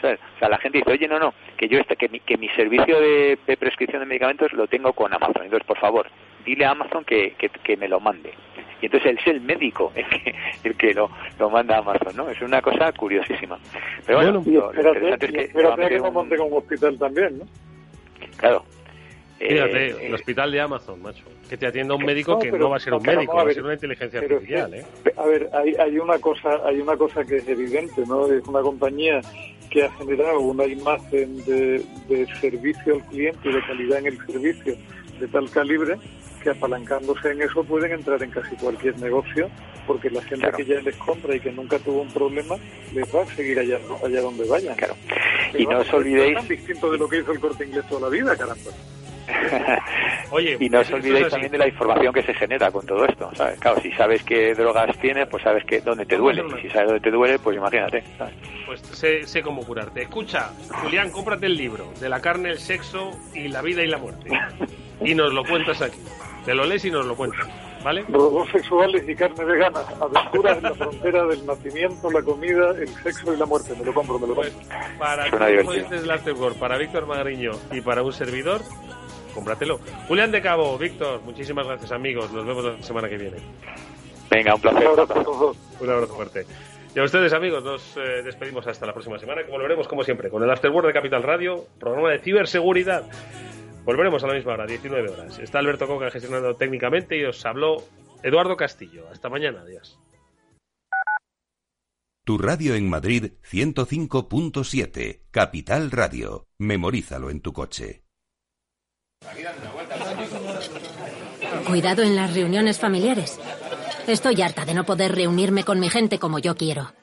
O sea, la gente dice, oye, no, no, que yo este, que mi, que mi servicio de, prescripción de medicamentos lo tengo con Amazon. Entonces, por favor, dile a Amazon que, que, me lo mande. Y entonces él es el médico el que, el que lo, lo manda a Amazon, ¿no? Es una cosa curiosísima. Pero bueno, lo, interesante es que... Espérate que monte con un hospital también, ¿no? Claro. Fíjate, eh, el hospital de Amazon, macho. Que te atienda un médico que no va a ser un médico, va a ser una inteligencia artificial, ¿eh? A ver, hay, hay, una cosa, hay una cosa que es evidente, ¿no? Es una compañía que ha generado una imagen de, servicio al cliente y de calidad en el servicio de tal calibre que apalancándose en eso pueden entrar en casi cualquier negocio porque la gente que ya les compra y que nunca tuvo un problema les va a seguir allá, allá donde vayan. Claro. y no os olvidéis... Es distinto de lo que hizo el corte inglés toda la vida, caramba. Oye, y no os olvidéis también de la información que se genera con todo esto, ¿sabes? Claro, si sabes qué drogas tienes, pues sabes que dónde te duele. Y si sabes dónde te duele, pues imagínate, Pues sé, sé cómo curarte. Escucha, Julián, cómprate el libro de la carne, el sexo y la vida y la muerte. Y nos lo cuentas aquí. Te lo lees y nos lo cuentas. ¿Vale? Robos sexuales y carne vegana. Aventuras en la frontera del nacimiento, la comida, el sexo y la muerte. Me lo compro, me lo compro. Pues, para todos los para Víctor Magariño y para un servidor, cómpratelo. Julián de Cabo, Víctor, muchísimas gracias amigos, nos vemos la semana que viene. Venga, un placer. Un abrazo, un abrazo fuerte. Y a ustedes amigos, nos eh, despedimos hasta la próxima semana, que volveremos como siempre con el Afterword de Capital Radio, programa de ciberseguridad. Volveremos a la misma hora, 19 horas. Está Alberto Coca gestionando técnicamente y os habló Eduardo Castillo. Hasta mañana, adiós. Tu radio en Madrid 105.7, Capital Radio. Memorízalo en tu coche. Cuidado en las reuniones familiares. Estoy harta de no poder reunirme con mi gente como yo quiero.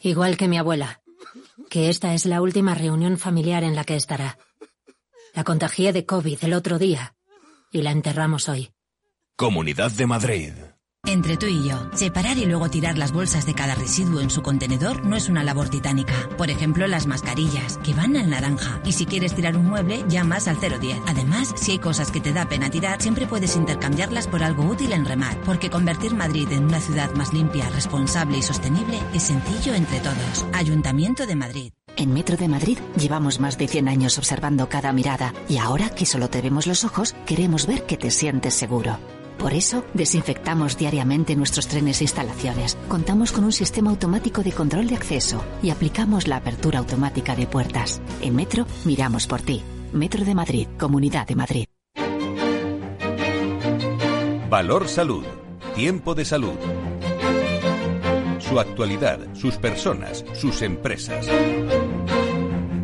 Igual que mi abuela, que esta es la última reunión familiar en la que estará. La contagié de COVID el otro día y la enterramos hoy. Comunidad de Madrid. Entre tú y yo, separar y luego tirar las bolsas de cada residuo en su contenedor no es una labor titánica. Por ejemplo, las mascarillas, que van al naranja. Y si quieres tirar un mueble, llamas al 010. Además, si hay cosas que te da pena tirar, siempre puedes intercambiarlas por algo útil en Remar. Porque convertir Madrid en una ciudad más limpia, responsable y sostenible es sencillo entre todos. Ayuntamiento de Madrid. En Metro de Madrid llevamos más de 100 años observando cada mirada y ahora que solo te vemos los ojos, queremos ver que te sientes seguro. Por eso, desinfectamos diariamente nuestros trenes e instalaciones. Contamos con un sistema automático de control de acceso y aplicamos la apertura automática de puertas. En Metro, miramos por ti. Metro de Madrid, Comunidad de Madrid. Valor Salud. Tiempo de salud. Su actualidad, sus personas, sus empresas.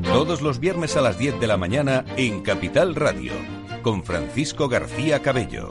Todos los viernes a las 10 de la mañana en Capital Radio, con Francisco García Cabello.